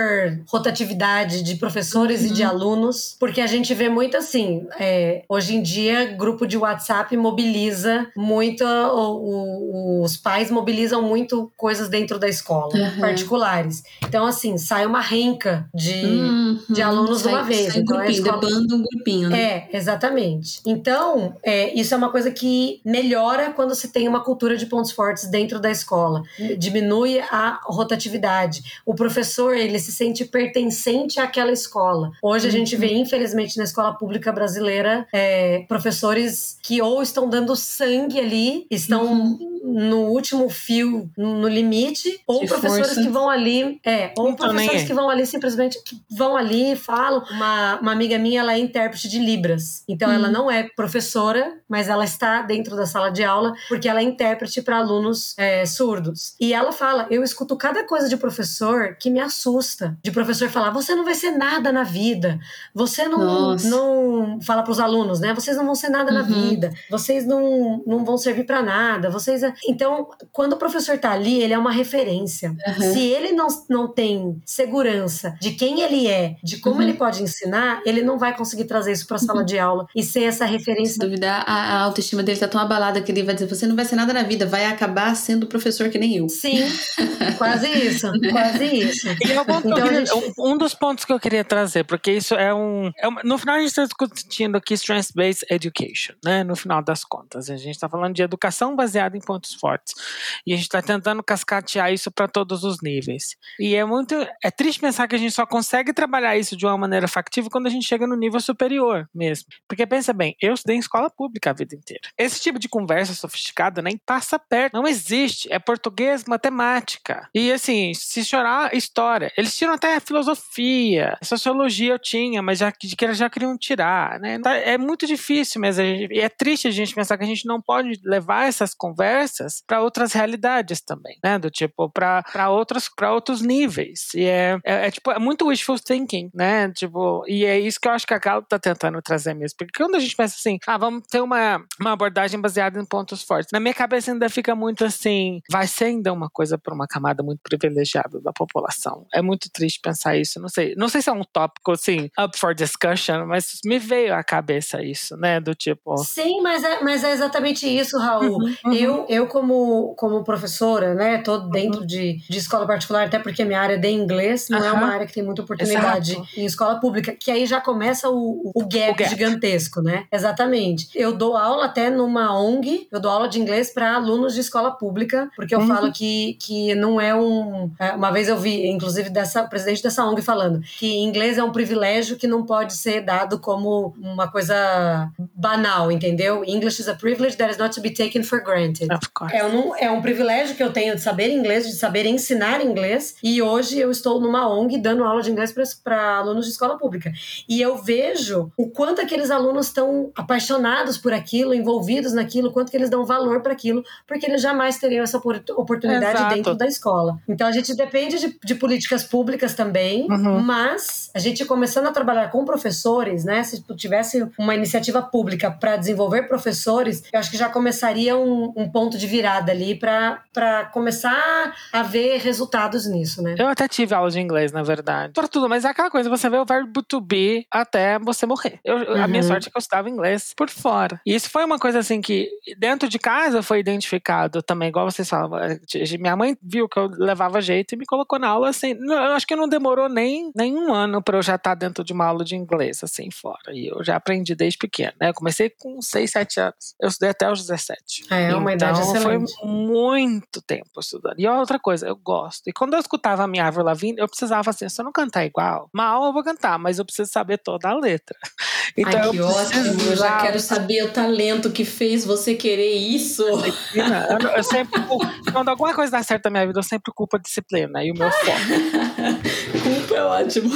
rotatividade de professores e de alunos, porque a gente vê muito assim, é, hoje em dia grupo de WhatsApp mobiliza muito, o- o- os pais mobilizam muito coisas dentro da escola, Aham. particulares. Então assim, sai uma renca de... Uhum. de alunos de uma Sai- vez, Sai então é grupinho, escola- um grupinho, né? É, exatamente. Então, é, isso é uma coisa que melhora quando se tem uma cultura de pontos fortes dentro da escola. Diminui a rotatividade. O professor, ele se sente pertencente àquela escola. Hoje a gente vê, infelizmente, na escola pública brasileira, é, professores que ou estão dando sangue ali, estão no último fio, no limite, ou De professores força. que vão ali, é, ou nem professores aí. que vão ali simplesmente vão ali, falam. Uma, uma amiga minha, ela é intérprete de Libras. Então, ela não é professora, mas ela está dentro da sala de aula porque ela é intérprete para alunos é, surdos. E ela fala: Eu escuto cada coisa de professor que me assusta. De professor falar: Você não vai ser nada na vida. Você não, Nossa. não fala para os alunos, né? Vocês não vão ser nada na Uhum. vida. Vocês não, não vão servir para nada. Vocês. é-" Então, quando o professor tá ali, ele é uma referência. Aham. Se ele não, não tem segurança de quem ele é, de como Uhum. ele pode ensinar, ele não vai conseguir trazer isso para a sala de aula e ser essa Se referência. duvidar, a, a autoestima dele tá tão abalada que ele vai dizer: você não vai ser nada na vida, vai acabar sendo professor que nem eu. Sim, quase isso, quase isso. E é Então, queria- gente- um- um dos pontos que eu queria trazer, porque isso é um. é uma- no final, a gente está discutindo aqui Strength-Based Education, né? No final das contas. A gente está falando de educação baseada em pontos fortes. E a gente está tentando cascatear isso para todos os níveis. E é muito. É triste pensar que a gente só consegue trabalhar isso de uma maneira factível quando a gente chega no nível superior mesmo. Porque pensa bem, eu estudei em escola pública a vida inteira. Esse tipo de conversa sofisticada nem passa perto. Não existe. É português, matemática. E assim, se chorar, história. Eles tiram até filosofia, sociologia eu tinha, mas já, já queriam tirar, né? Tá- É muito difícil mesmo. E é triste a gente pensar que a gente não pode levar essas conversas para outras realidades também, né? Do tipo, para outros, pra outros níveis. E é, é, é, tipo, é muito wishful thinking, né? Tipo, e é isso que eu acho que a Gal tá tentando trazer mesmo. Porque quando a gente pensa assim, ah, vamos ter uma, uma abordagem baseada em pontos fortes, na minha cabeça ainda fica muito assim, vai ser ainda uma coisa para uma camada muito privilegiada da população. É muito triste pensar isso. Não sei, não sei se é um tópico assim, up for discussion, mas me veio à cabeça isso, né? Do tipo. Sim, mas é, mas é exatamente isso, Raul. Uhum, uhum. Eu, eu como, como professora, né, tô dentro de, de escola particular, até porque minha área é de inglês, não é uma área que tem muita oportunidade Exato. em escola pública, que aí já começa o, o, gap, O gap. gigantesco, né? Exatamente. Eu dou aula até numa ONG, eu dou aula de inglês para alunos de escola pública, porque eu Uhum. falo que, que não é um. é, Uma vez eu vi, inclusive, dessa o presidente dessa ONG falando que inglês é um privilégio que não pode ser dado como uma coisa banal, entendeu? English is a privilege that is not to be taken for granted. Of course. É um, é um privilégio que eu tenho de saber inglês, de saber ensinar inglês. E hoje eu estou numa ONG dando aula de inglês para alunos de escola pública. E eu vejo o quanto aqueles alunos estão apaixonados por aquilo, envolvidos naquilo, quanto que eles dão valor para aquilo, porque eles jamais teriam essa oportunidade Exato. dentro da escola. Então a gente depende de, de políticas públicas também, Uhum. mas a gente começando a trabalhar com professores, né? Se tu tivesse uma iniciativa pública para desenvolver professores, eu acho que já começaria um, um ponto de virada ali para começar a ver resultados nisso, né? Eu até tive aula de inglês, na verdade. Por tudo, mas é aquela coisa, você vê o verbo to be até você morrer. Eu- A minha Uhum. sorte é que eu estudava inglês por fora. E isso foi uma coisa assim que dentro de casa foi identificado também, igual vocês falavam. eh, Minha mãe viu que eu levava jeito e me colocou na aula assim. Eu acho que não demorou nem, nem um ano pra eu já estar dentro de uma aula de inglês, assim, fora. E eu já aprendi desde pequeno, né? Eu comecei com 6, 7 anos. Eu estudei até os 17. É uma idade Então, foi excelente. muito tempo estudando. E outra coisa, eu gosto. E quando eu escutava a minha Avril Lavigne, eu precisava assim, se eu não cantar igual, mal eu vou cantar, mas eu preciso saber toda a letra. Então Ai, eu ótimo. Precisava- quero saber o talento que fez você querer isso. Eu, eu sempre culpo- quando alguma coisa dá certo na minha vida, eu sempre culpo a disciplina e o meu foco. Culpa é ótimo.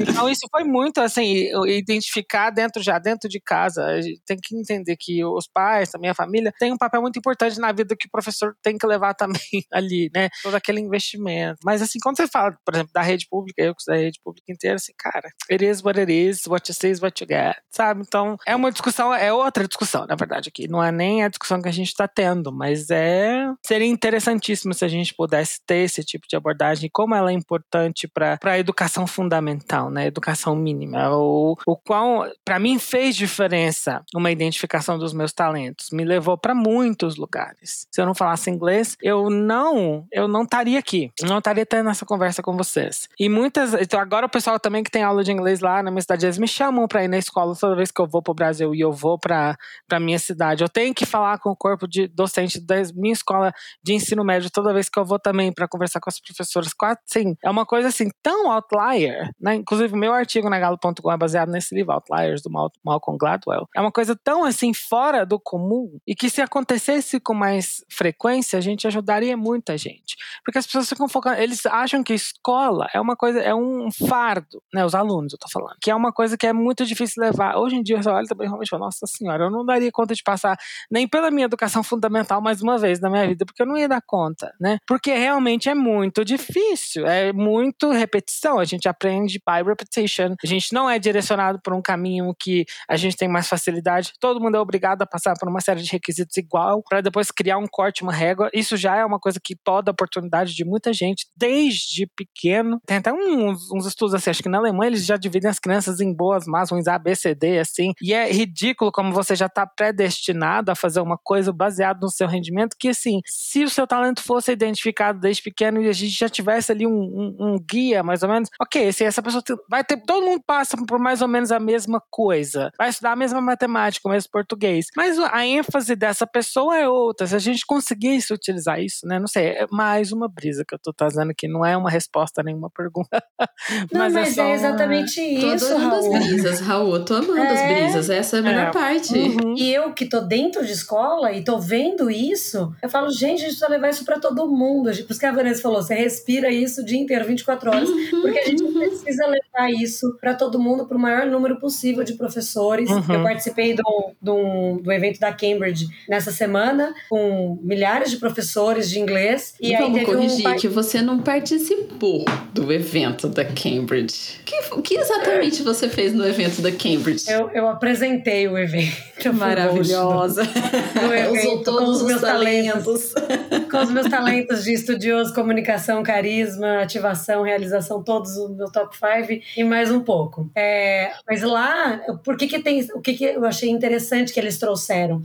Então isso foi muito assim, identificar dentro já dentro de casa. A gente tem que entender que os pais, a minha família, tem um papel muito importante na vida que o professor tem que levar também ali, né? Todo aquele investimento. Mas assim, quando você fala, por exemplo, da rede pública, eu que sou da rede pública inteira, assim, cara, it is what it is, what you see is what you get, sabe? Então é uma discussão, é outra discussão, na verdade, aqui. Não é nem a discussão que a gente está tendo, mas é seria interessantíssimo se a gente pudesse ter esse tipo de abordagem, como ela é importante para a educação fundamental, né? Educação mínima. O, o qual, para mim, fez diferença uma identificação dos meus talentos. Me levou para muitos lugares. Se eu não falasse inglês, eu não, eu não estaria aqui. Não estaria tendo essa conversa com vocês. E muitas, então agora o pessoal também que tem aula de inglês lá na minha cidade, eles me chamam para ir na escola toda vez que eu vou pro Brasil e eu vou para para minha cidade. Eu tenho que falar com o corpo de docente da minha escola de ensino médio toda vez que eu vou também para conversar com as professoras. Sim, é uma coisa assim tão outlier, né? Inclusive meu artigo na galo.com é baseado nesse livro Outliers do Mal Malcolm Gladwell. É uma coisa tão assim fora do comum e que se acontecesse com mais frequência, a gente ajudaria muita gente. Porque as pessoas ficam focando, eles acham que escola é uma coisa, é um fardo, né? Os alunos, eu tô falando, que é uma coisa que é muito difícil levar. Hoje em dia, você olha também realmente e fala, nossa senhora, eu não daria conta de passar nem pela minha educação fundamental mais uma vez na minha vida, porque eu não ia dar conta, né? Porque realmente é muito difícil, é muito repetição. A gente aprende by repetition, a gente não é direcionado por um caminho que a gente tem mais facilidade. Todo mundo é obrigado a passar por uma série de requisitos igual para depois criar um corte, uma régua. Isso já é uma coisa que toda a oportunidade de muita gente, desde pequeno. Tem até uns, uns estudos assim, acho que na Alemanha eles já dividem as crianças em boas, más, ruins, A, B, C, D, assim. E é ridículo como você já está predestinado a fazer uma coisa baseado no seu rendimento, que assim, se o seu talento fosse identificado desde pequeno e a gente já tivesse ali um, um- um guia, mais ou menos, ok, se essa pessoa tem- vai ter, todo mundo passa por mais ou menos a mesma coisa, vai estudar a mesma matemática, o mesmo português, mas a ênfase dessa pessoa é outra, se a gente conseguisse utilizar isso, né, não sei, é mais uma brisa que eu tô trazendo aqui, não é uma resposta a nenhuma pergunta, Não, mas, mas, é, só é uma- exatamente Tô isso, adorando as Raul. brisas, Raul. Tô amando as É. Essa é a melhor É. parte. Uhum. E eu que tô dentro de escola e tô vendo isso, eu falo, gente, a gente precisa levar isso pra todo mundo. Por isso que a Vanessa falou, você respira isso o dia inteiro, 24 horas. Uhum. Porque a gente precisa levar isso pra todo mundo, pro maior número possível de professores. Uhum. Eu participei do, do, do evento da Cambridge nessa semana, com milhares de professores de inglês. E aí Vamos corrigir um que você não participou do evento da Cambridge. Que- O que, exatamente você fez no evento da Cambridge? Eu, eu apresentei o evento. Maravilhosa. No evento, Usou com todos os meus talentos. com os meus talentos de estudioso, comunicação, carisma, ativação, realização, todos o meu top 5 e mais um pouco. É, mas lá, por que que tem, o que que eu achei interessante que eles trouxeram?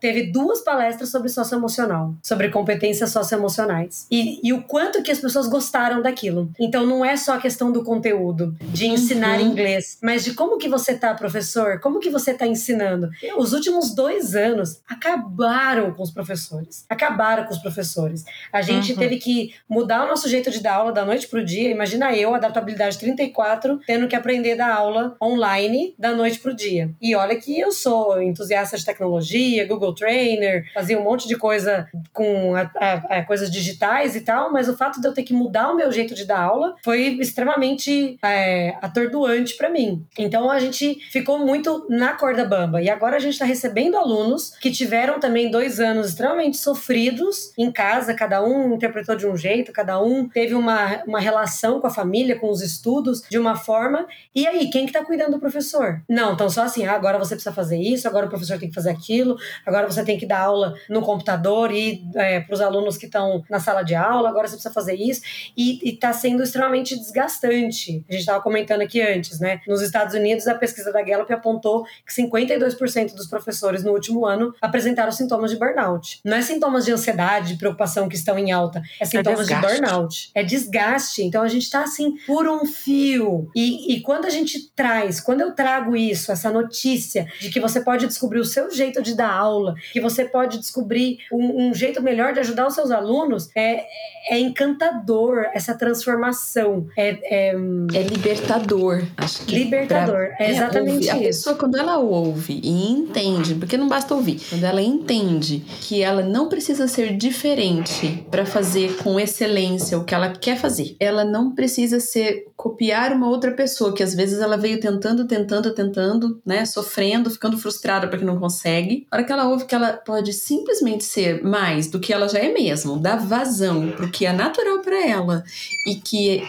Teve duas palestras sobre socioemocional, sobre competências socioemocionais e, e o quanto que as pessoas gostaram daquilo. Então não é só a questão do conteúdo, de ensinar Uhum. inglês, mas de como que você tá, professor, como que você tá ensinando. os últimos dois anos acabaram com os professores. Acabaram com os professores. A gente uhum. teve que mudar o nosso jeito de dar aula da noite pro dia. Imagina eu, adaptabilidade 34, tendo que aprender a dar aula online da noite pro dia. E olha que eu sou entusiasta de tecnologia, Google Trainer, fazia um monte de coisa com a, a, a coisas digitais e tal, mas o fato de eu ter que mudar o meu jeito de dar aula foi extremamente é, atordoante para mim. Então a gente ficou muito na corda bamba. E agora a gente está recebendo alunos que tiveram também dois anos extremamente sofridos em casa, cada um interpretou de um jeito, cada um teve uma, uma relação com a família, com os estudos de uma forma. E aí, quem que tá cuidando do professor? Não, então só assim, ah, agora você precisa fazer isso, agora o professor tem que fazer aquilo, agora você tem que dar aula no computador e é, para os alunos que estão na sala de aula, agora você precisa fazer isso. E, está sendo extremamente desgastante. A gente estava comentando aqui antes, né? Nos Estados Unidos, a pesquisa da Gallup apontou que 52% dos professores no último ano apresentaram sintomas de burnout. Não é sintomas de ansiedade, de preocupação que estão em alta, é, é sintomas é de burnout. É desgaste. Então a gente está assim por um fio. E, e quando a gente traz, quando eu trago isso, essa notícia de que você pode descobrir o seu jeito de dar aula, que você pode descobrir um, um jeito melhor de ajudar os seus alunos, é, é encantador essa transformação. É, é, é libertador. Acho que libertador. Pra, é exatamente é, isso. A pessoa, quando ela ouve e entende, porque não basta ouvir, quando ela entende que ela não precisa ser diferente para fazer com excelência o que ela quer fazer, ela não precisa ser copiar uma outra pessoa que às vezes ela veio tentando, tentando, tentando, né, sofrendo, ficando frustrada porque não consegue. A hora que ela ouve que ela pode simplesmente ser mais do que ela já é mesmo, dar vazão pro que é natural para ela e que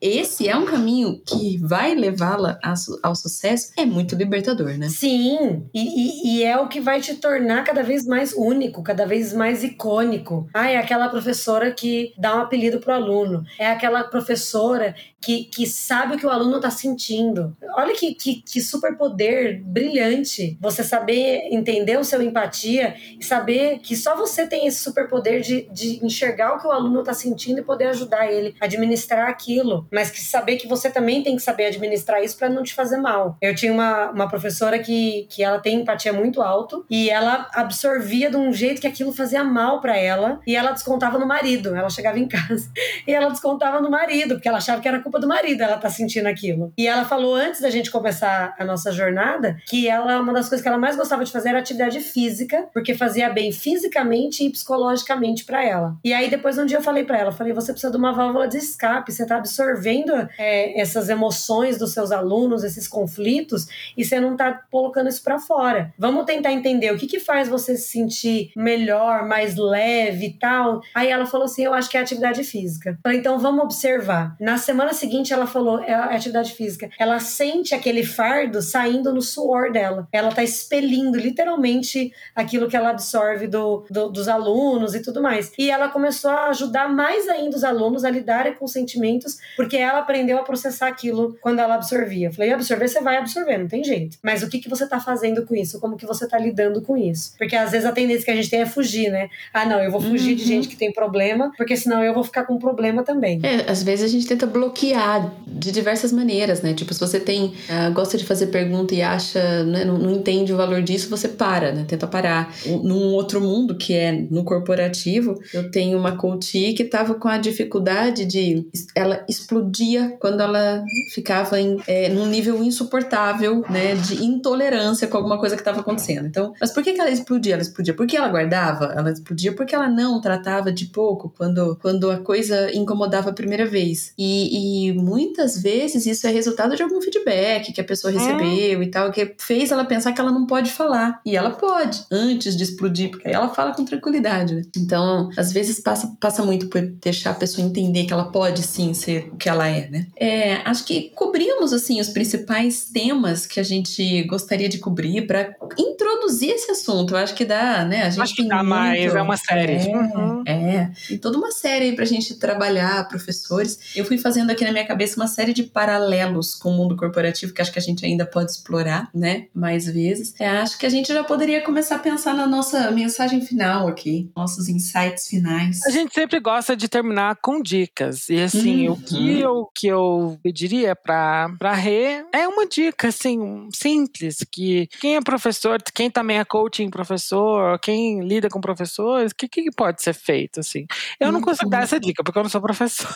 esse é um caminho que vai levá-la ao sucesso, é muito libertador, né? Sim, e, e, e, é o que vai te tornar cada vez mais único, cada vez mais icônico. Ah, é aquela professora que dá um apelido pro aluno, é aquela professora que, que sabe o que o aluno está sentindo. Olha que, que, que superpoder brilhante você saber entender o seu empatia e saber que só você tem esse superpoder de, de enxergar o que o aluno está sentindo e poder ajudar ele a administrar aquilo. Mas que saber que você também tem que saber administrar isso para não te fazer mal. Eu tinha uma, uma professora que, que ela tem empatia muito alto e ela absorvia de um jeito que aquilo fazia mal para ela e ela descontava no marido. Ela chegava em casa e ela descontava no marido, porque ela achava que era culpa do marido ela tá sentindo aquilo. E ela falou antes da gente começar a nossa jornada que ela, uma das coisas que ela mais gostava de fazer era atividade física, porque fazia bem fisicamente e psicologicamente para ela. E aí depois um dia eu falei para ela, falei, você precisa de uma válvula de escape, você tá absorvendo é, essas emoções dos seus alunos, esses conflitos, e você não tá colocando isso para fora. Vamos tentar entender o que que faz você se sentir melhor, mais leve e tal. Aí ela falou assim, eu acho que é atividade física. falei, então vamos observar. Na semana seguinte, ela falou: é a atividade física. Ela sente aquele fardo saindo no suor dela. Ela tá expelindo literalmente aquilo que ela absorve do, do, dos alunos e tudo mais. E ela começou a ajudar mais ainda os alunos a lidarem com sentimentos, porque ela aprendeu a processar aquilo quando ela absorvia. Falei: absorver, você vai absorver, não tem jeito. Mas o que, que você tá fazendo com isso? Como que você tá lidando com isso? Porque às vezes a tendência que a gente tem é fugir, né? Ah, não, eu vou fugir uhum. de gente que tem problema, porque senão eu vou ficar com problema também. É, às vezes a gente tenta bloquear de diversas maneiras, né? Tipo, se você tem, uh, gosta de fazer pergunta e acha, né, não, não, entende o valor disso, você para, né? Tenta parar. Num outro mundo, que é no corporativo, eu tenho uma coach que tava com a dificuldade de. Ela explodia quando ela ficava em, é, num nível insuportável, né? De intolerância com alguma coisa que estava acontecendo. Então, mas por que, que ela explodia? Ela explodia porque ela guardava? Ela explodia porque ela não tratava de pouco quando, quando a coisa incomodava a primeira vez. E, e muitas vezes isso é resultado de algum feedback que a pessoa recebeu é. e tal, que fez ela pensar que ela não pode falar. E ela pode, antes de explodir, porque aí ela fala com tranquilidade, né? Então, às vezes passa, passa muito por deixar a pessoa entender que ela pode sim ser o que ela é, né? É, acho que cobrimos, assim, os principais temas que a gente gostaria de cobrir para introduzir esse assunto. Eu acho que dá, né? A gente acho que dá muito... mais, é uma série. É, uhum. é. E toda uma série aí pra gente trabalhar, professores. Eu fui fazendo aqui na minha cabeça uma série de paralelos com o mundo corporativo que acho que a gente ainda pode explorar, né? Mais vezes. É, acho que a gente já poderia começar a pensar na nossa mensagem final aqui, nossos insights finais. A gente sempre gosta de terminar com dicas. E assim, uhum. o que eu, que eu pediria para para Rê é uma dica assim simples que quem é professor, quem também é coaching professor, quem lida com professores, o que, que pode ser feito, assim? Eu não consigo dar essa dica, porque eu não sou professor.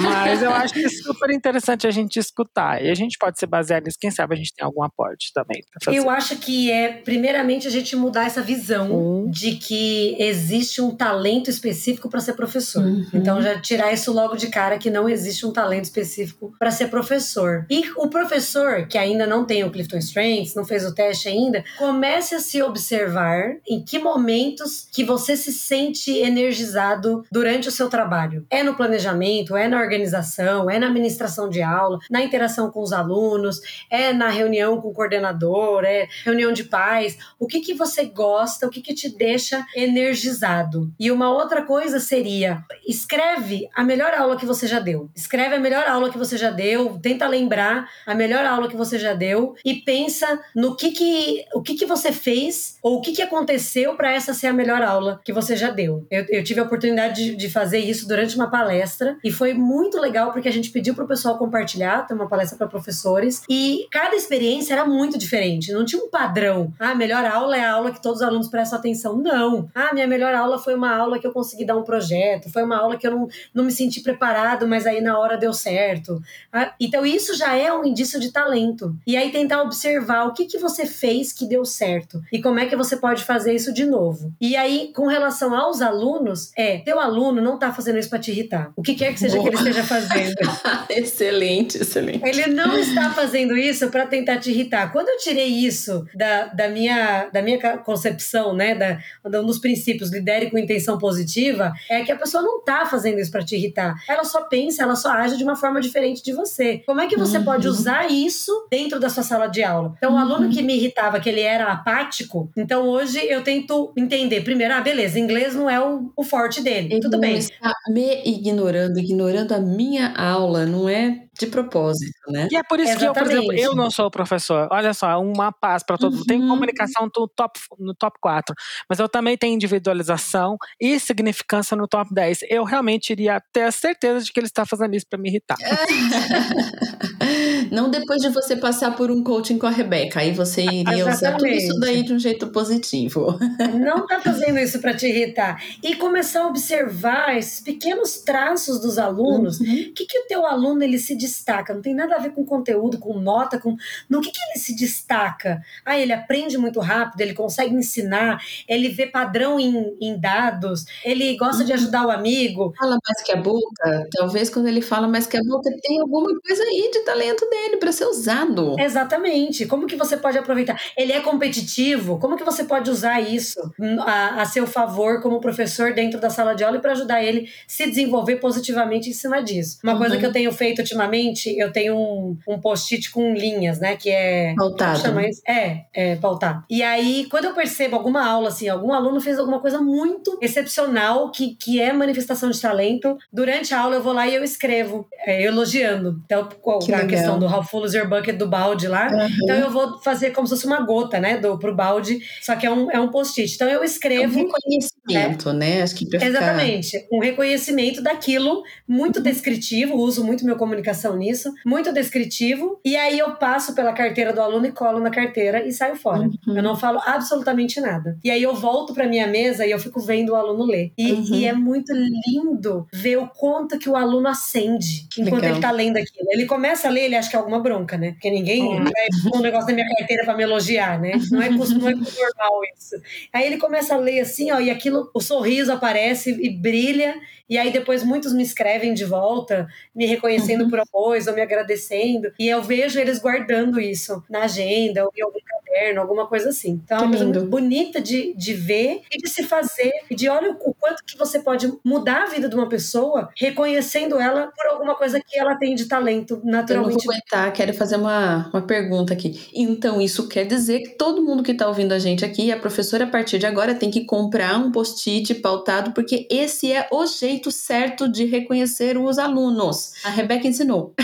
Mas eu acho que é super interessante a gente escutar. E a gente pode se basear nisso. Quem sabe a gente tem algum aporte também. Eu acho que é, primeiramente, a gente mudar essa visão uhum. de que existe um talento específico para ser professor. Uhum. Então, já tirar isso logo de cara, que não existe um talento específico para ser professor. E o professor, que ainda não tem o Clifton Strengths, não fez o teste ainda, comece a se observar em que momentos que você se sente energizado durante o seu trabalho. É no planejamento planejamento, é na organização, é na administração de aula, na interação com os alunos, é na reunião com o coordenador, é reunião de pais. O que que você gosta, o que que te deixa energizado? E uma outra coisa seria, escreve a melhor aula que você já deu. Escreve a melhor aula que você já deu, tenta lembrar a melhor aula que você já deu e pensa no que que o que que você fez ou o que que aconteceu para essa ser a melhor aula que você já deu. Eu, eu tive a oportunidade de, de fazer isso durante uma palestra palestra e foi muito legal porque a gente pediu pro pessoal compartilhar, tem uma palestra para professores e cada experiência era muito diferente, não tinha um padrão. Ah, melhor aula é a aula que todos os alunos prestam atenção. Não. Ah, minha melhor aula foi uma aula que eu consegui dar um projeto, foi uma aula que eu não, não me senti preparado, mas aí na hora deu certo. Ah, então isso já é um indício de talento. E aí tentar observar o que que você fez que deu certo e como é que você pode fazer isso de novo. E aí com relação aos alunos, é, teu aluno não tá fazendo isso para te irritar. O que quer que seja Boa. que ele esteja fazendo. excelente, excelente. Ele não está fazendo isso para tentar te irritar. Quando eu tirei isso da, da, minha, da minha concepção, né, da, um dos princípios, lidere com intenção positiva, é que a pessoa não está fazendo isso para te irritar. Ela só pensa, ela só age de uma forma diferente de você. Como é que você uhum. pode usar isso dentro da sua sala de aula? Então, o uhum. aluno que me irritava, que ele era apático, então hoje eu tento entender. Primeiro, ah, beleza, inglês não é o, o forte dele. Ele Tudo bem. Está me ignorando ignorando, ignorando a minha aula, não é de propósito, né? E é por isso Exatamente. que eu, por exemplo, eu não sou professor. Olha só, uma paz para todo mundo. Uhum. Tem comunicação no top, no top 4, mas eu também tenho individualização e significância no top 10. Eu realmente iria ter a certeza de que ele está fazendo isso para me irritar. não depois de você passar por um coaching com a Rebeca, aí você iria Exatamente. usar tudo isso daí de um jeito positivo. Não tá fazendo isso para te irritar. E começar a observar esses pequenos traços dos alunos. O uhum. que, que o teu aluno ele se destaca, não tem nada a ver com conteúdo, com nota, com no que, que ele se destaca. Ah, ele aprende muito rápido, ele consegue ensinar, ele vê padrão em, em dados, ele gosta uhum. de ajudar o amigo. Fala mais que a boca, talvez quando ele fala mais que a boca, tem alguma coisa aí de talento dele para ser usado. Exatamente. Como que você pode aproveitar? Ele é competitivo, como que você pode usar isso a, a seu favor como professor dentro da sala de aula e para ajudar ele se desenvolver positivamente em cima disso? Uma uhum. coisa que eu tenho feito ultimamente eu tenho um, um post-it com linhas, né? Que é. Pautado. Chama isso? É, é, pautado. E aí, quando eu percebo alguma aula, assim, algum aluno fez alguma coisa muito excepcional, que, que é manifestação de talento, durante a aula eu vou lá e eu escrevo, é, elogiando. Então, que a legal. questão do How Full is Your Bucket do balde lá. Uhum. Então, eu vou fazer como se fosse uma gota, né? Do, pro balde, só que é um, é um post-it. Então, eu escrevo. É um reconhecimento, né? né? Acho que Exatamente. Um reconhecimento daquilo, muito descritivo, uso muito minha comunicação atenção nisso, muito descritivo, e aí eu passo pela carteira do aluno e colo na carteira e saio fora. Uhum. Eu não falo absolutamente nada. E aí eu volto para minha mesa e eu fico vendo o aluno ler. E, uhum. e, é muito lindo ver o quanto que o aluno acende enquanto Legal. ele tá lendo aquilo. Ele começa a ler, ele acha que é alguma bronca, né? Porque ninguém uhum. vai um negócio da minha carteira para me elogiar, né? Não é, não é normal isso. Aí ele começa a ler assim, ó, e aquilo, o sorriso aparece e brilha, e aí depois muitos me escrevem de volta, me reconhecendo uhum. por coisa, ou me agradecendo. E eu vejo eles guardando isso na agenda, ou em algum caderno, alguma coisa assim. Então é uma coisa muito bonita de, de ver e de se fazer. E de olha o quanto que você pode mudar a vida de uma pessoa reconhecendo ela por alguma coisa que ela tem de talento naturalmente. Eu vou aguentar, quero fazer uma, uma pergunta aqui. Então, isso quer dizer que todo mundo que está ouvindo a gente aqui, a professora, a partir de agora, tem que comprar um post-it pautado, porque esse é o jeito certo de reconhecer os alunos. A Rebeca ensinou.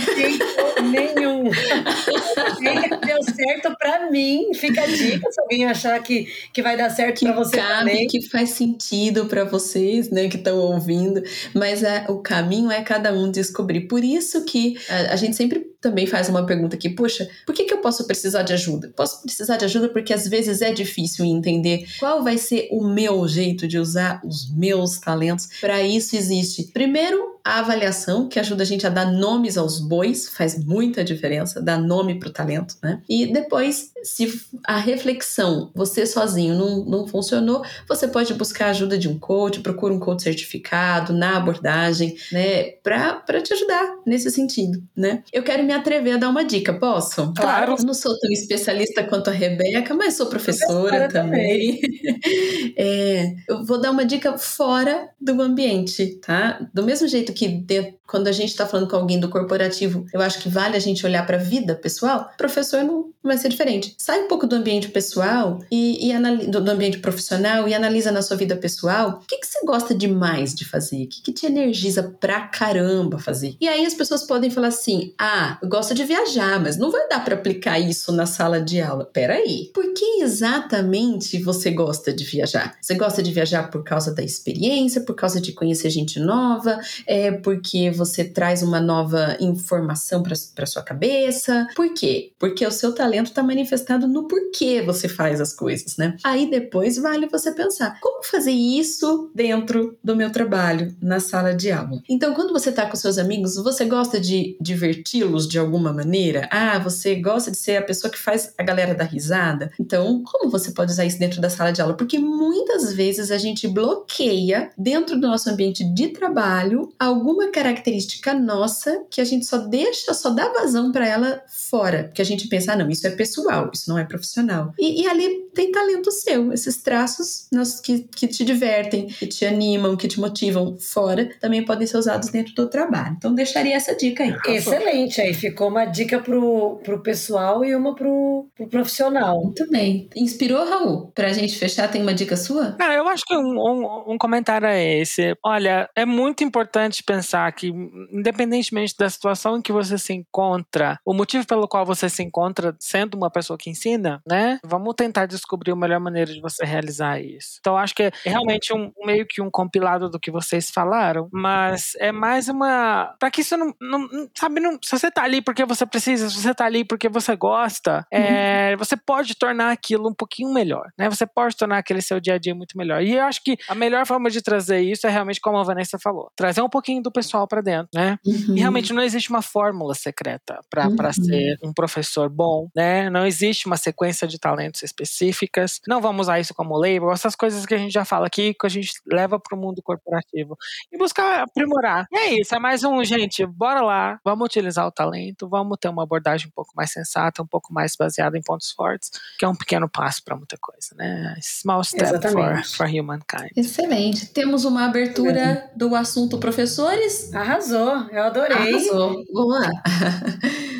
nenhum. Deu certo para mim. Fica a dica se alguém achar que, que vai dar certo para você cabe, também. Que faz sentido para vocês, né, que estão ouvindo. Mas a, o caminho é cada um descobrir. Por isso que a, a gente sempre também faz uma pergunta aqui, poxa, por que, que eu posso precisar de ajuda? Posso precisar de ajuda porque às vezes é difícil entender qual vai ser o meu jeito de usar os meus talentos. Para isso existe, primeiro, a avaliação, que ajuda a gente a dar nomes aos bois, faz muita diferença, dar nome para o talento, né? E depois, se a reflexão, você sozinho não, não funcionou, você pode buscar a ajuda de um coach, procura um coach certificado na abordagem, né? Para te ajudar nesse sentido, né? Eu quero me atrever a dar uma dica, posso? Claro. Eu não sou tão especialista quanto a Rebeca, mas sou professora, professora também. também. é, eu vou dar uma dica fora do ambiente, tá? Do mesmo jeito que dentro, quando a gente está falando com alguém do corporativo, eu acho que vale a gente olhar para a vida pessoal, professor não vai ser diferente. Sai um pouco do ambiente pessoal e, e do, do, ambiente profissional e analisa na sua vida pessoal o que, que você gosta demais de fazer, o que, que te energiza pra caramba fazer. E aí as pessoas podem falar assim: ah, eu gosto de viajar, mas não vai dar para aplicar isso na sala de aula. Peraí, por que exatamente você gosta de viajar? Você gosta de viajar por causa da experiência, por causa de conhecer gente nova, é, porque você traz uma nova informação para sua cabeça. Por quê? Porque o seu talento está manifestado no porquê você faz as coisas, né? Aí depois vale você pensar como fazer isso dentro do meu trabalho na sala de aula. Então, quando você está com seus amigos, você gosta de diverti-los de alguma maneira? Ah, você gosta de ser a pessoa que faz a galera dar risada? Então, como você pode usar isso dentro da sala de aula? Porque muitas vezes a gente bloqueia dentro do nosso ambiente de trabalho alguma característica nossa que a gente só deixa, só dá vazão para ela fora. Porque a gente pensa, ah, não, isso é pessoal, isso não é profissional. E, e ali tem talento seu, esses traços que, que te divertem, que te animam, que te motivam fora, também podem ser usados dentro do trabalho. Então, deixaria essa dica aí. Excelente, aí ficou uma dica pro, pro pessoal e uma pro, pro profissional. Muito bem. Inspirou, Raul? Pra gente fechar, tem uma dica sua? Ah, eu acho que um, um, um comentário é esse. Olha, é muito importante pensar que, independentemente da situação em que você se encontra, o motivo pelo qual você se encontra sendo uma pessoa que ensina, né? Vamos tentar descobrir a melhor maneira de você realizar isso. Então, acho que é realmente um meio que um compilado do que vocês falaram, mas é mais uma. para que isso não. não sabe, não, se você tá ali porque você precisa, se você tá ali porque você gosta, é, uhum. você pode tornar aquilo um pouquinho melhor, né? Você pode tornar aquele seu dia a dia muito melhor. E eu acho que a melhor forma de trazer isso é realmente como a Vanessa falou, trazer um pouquinho do pessoal para dentro, né? Uhum. E realmente não existe uma fórmula secreta para uhum. ser um professor bom, né? Não existe uma sequência de talentos específicas. Não vamos usar isso como label, essas coisas que a gente já fala aqui, que a gente leva para o mundo corporativo. E buscar aprimorar. E é isso, é mais um, gente, bora lá, vamos utilizar o talento, vamos ter uma abordagem um pouco mais sensata, um pouco mais baseada em pontos fortes, que é um pequeno passo para muita coisa, né? Small step for, for humankind. Excelente. Temos uma abertura do assunto professores. Arrasou, eu adorei. Arrasou. Vamos lá.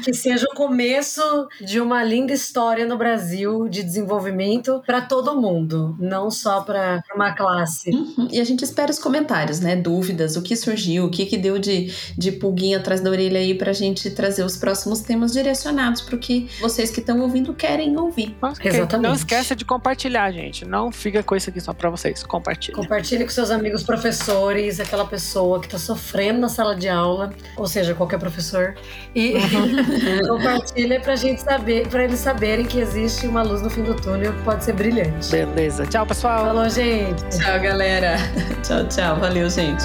Que seja o começo de uma linda história no Brasil de desenvolvimento para todo mundo, não só para uma classe. Uhum. E a gente espera os comentários, né? Dúvidas, o que surgiu, o que, que deu de, de pulguinha atrás da orelha aí para a gente trazer os próximos temas direcionados para o que vocês que estão ouvindo querem ouvir. Okay. Exatamente. Não esqueça de compartilhar, gente. Não fica com isso aqui só para vocês. Compartilhe. Compartilhe com seus amigos professores, aquela pessoa que está sofrendo na sala de aula, ou seja, qualquer professor. E uhum. compartilha pra gente saber, para eles saberem que existe uma luz no fim do túnel que pode ser brilhante. Beleza. Tchau, pessoal. Falou, gente. Tchau, galera. tchau, tchau. Valeu, gente.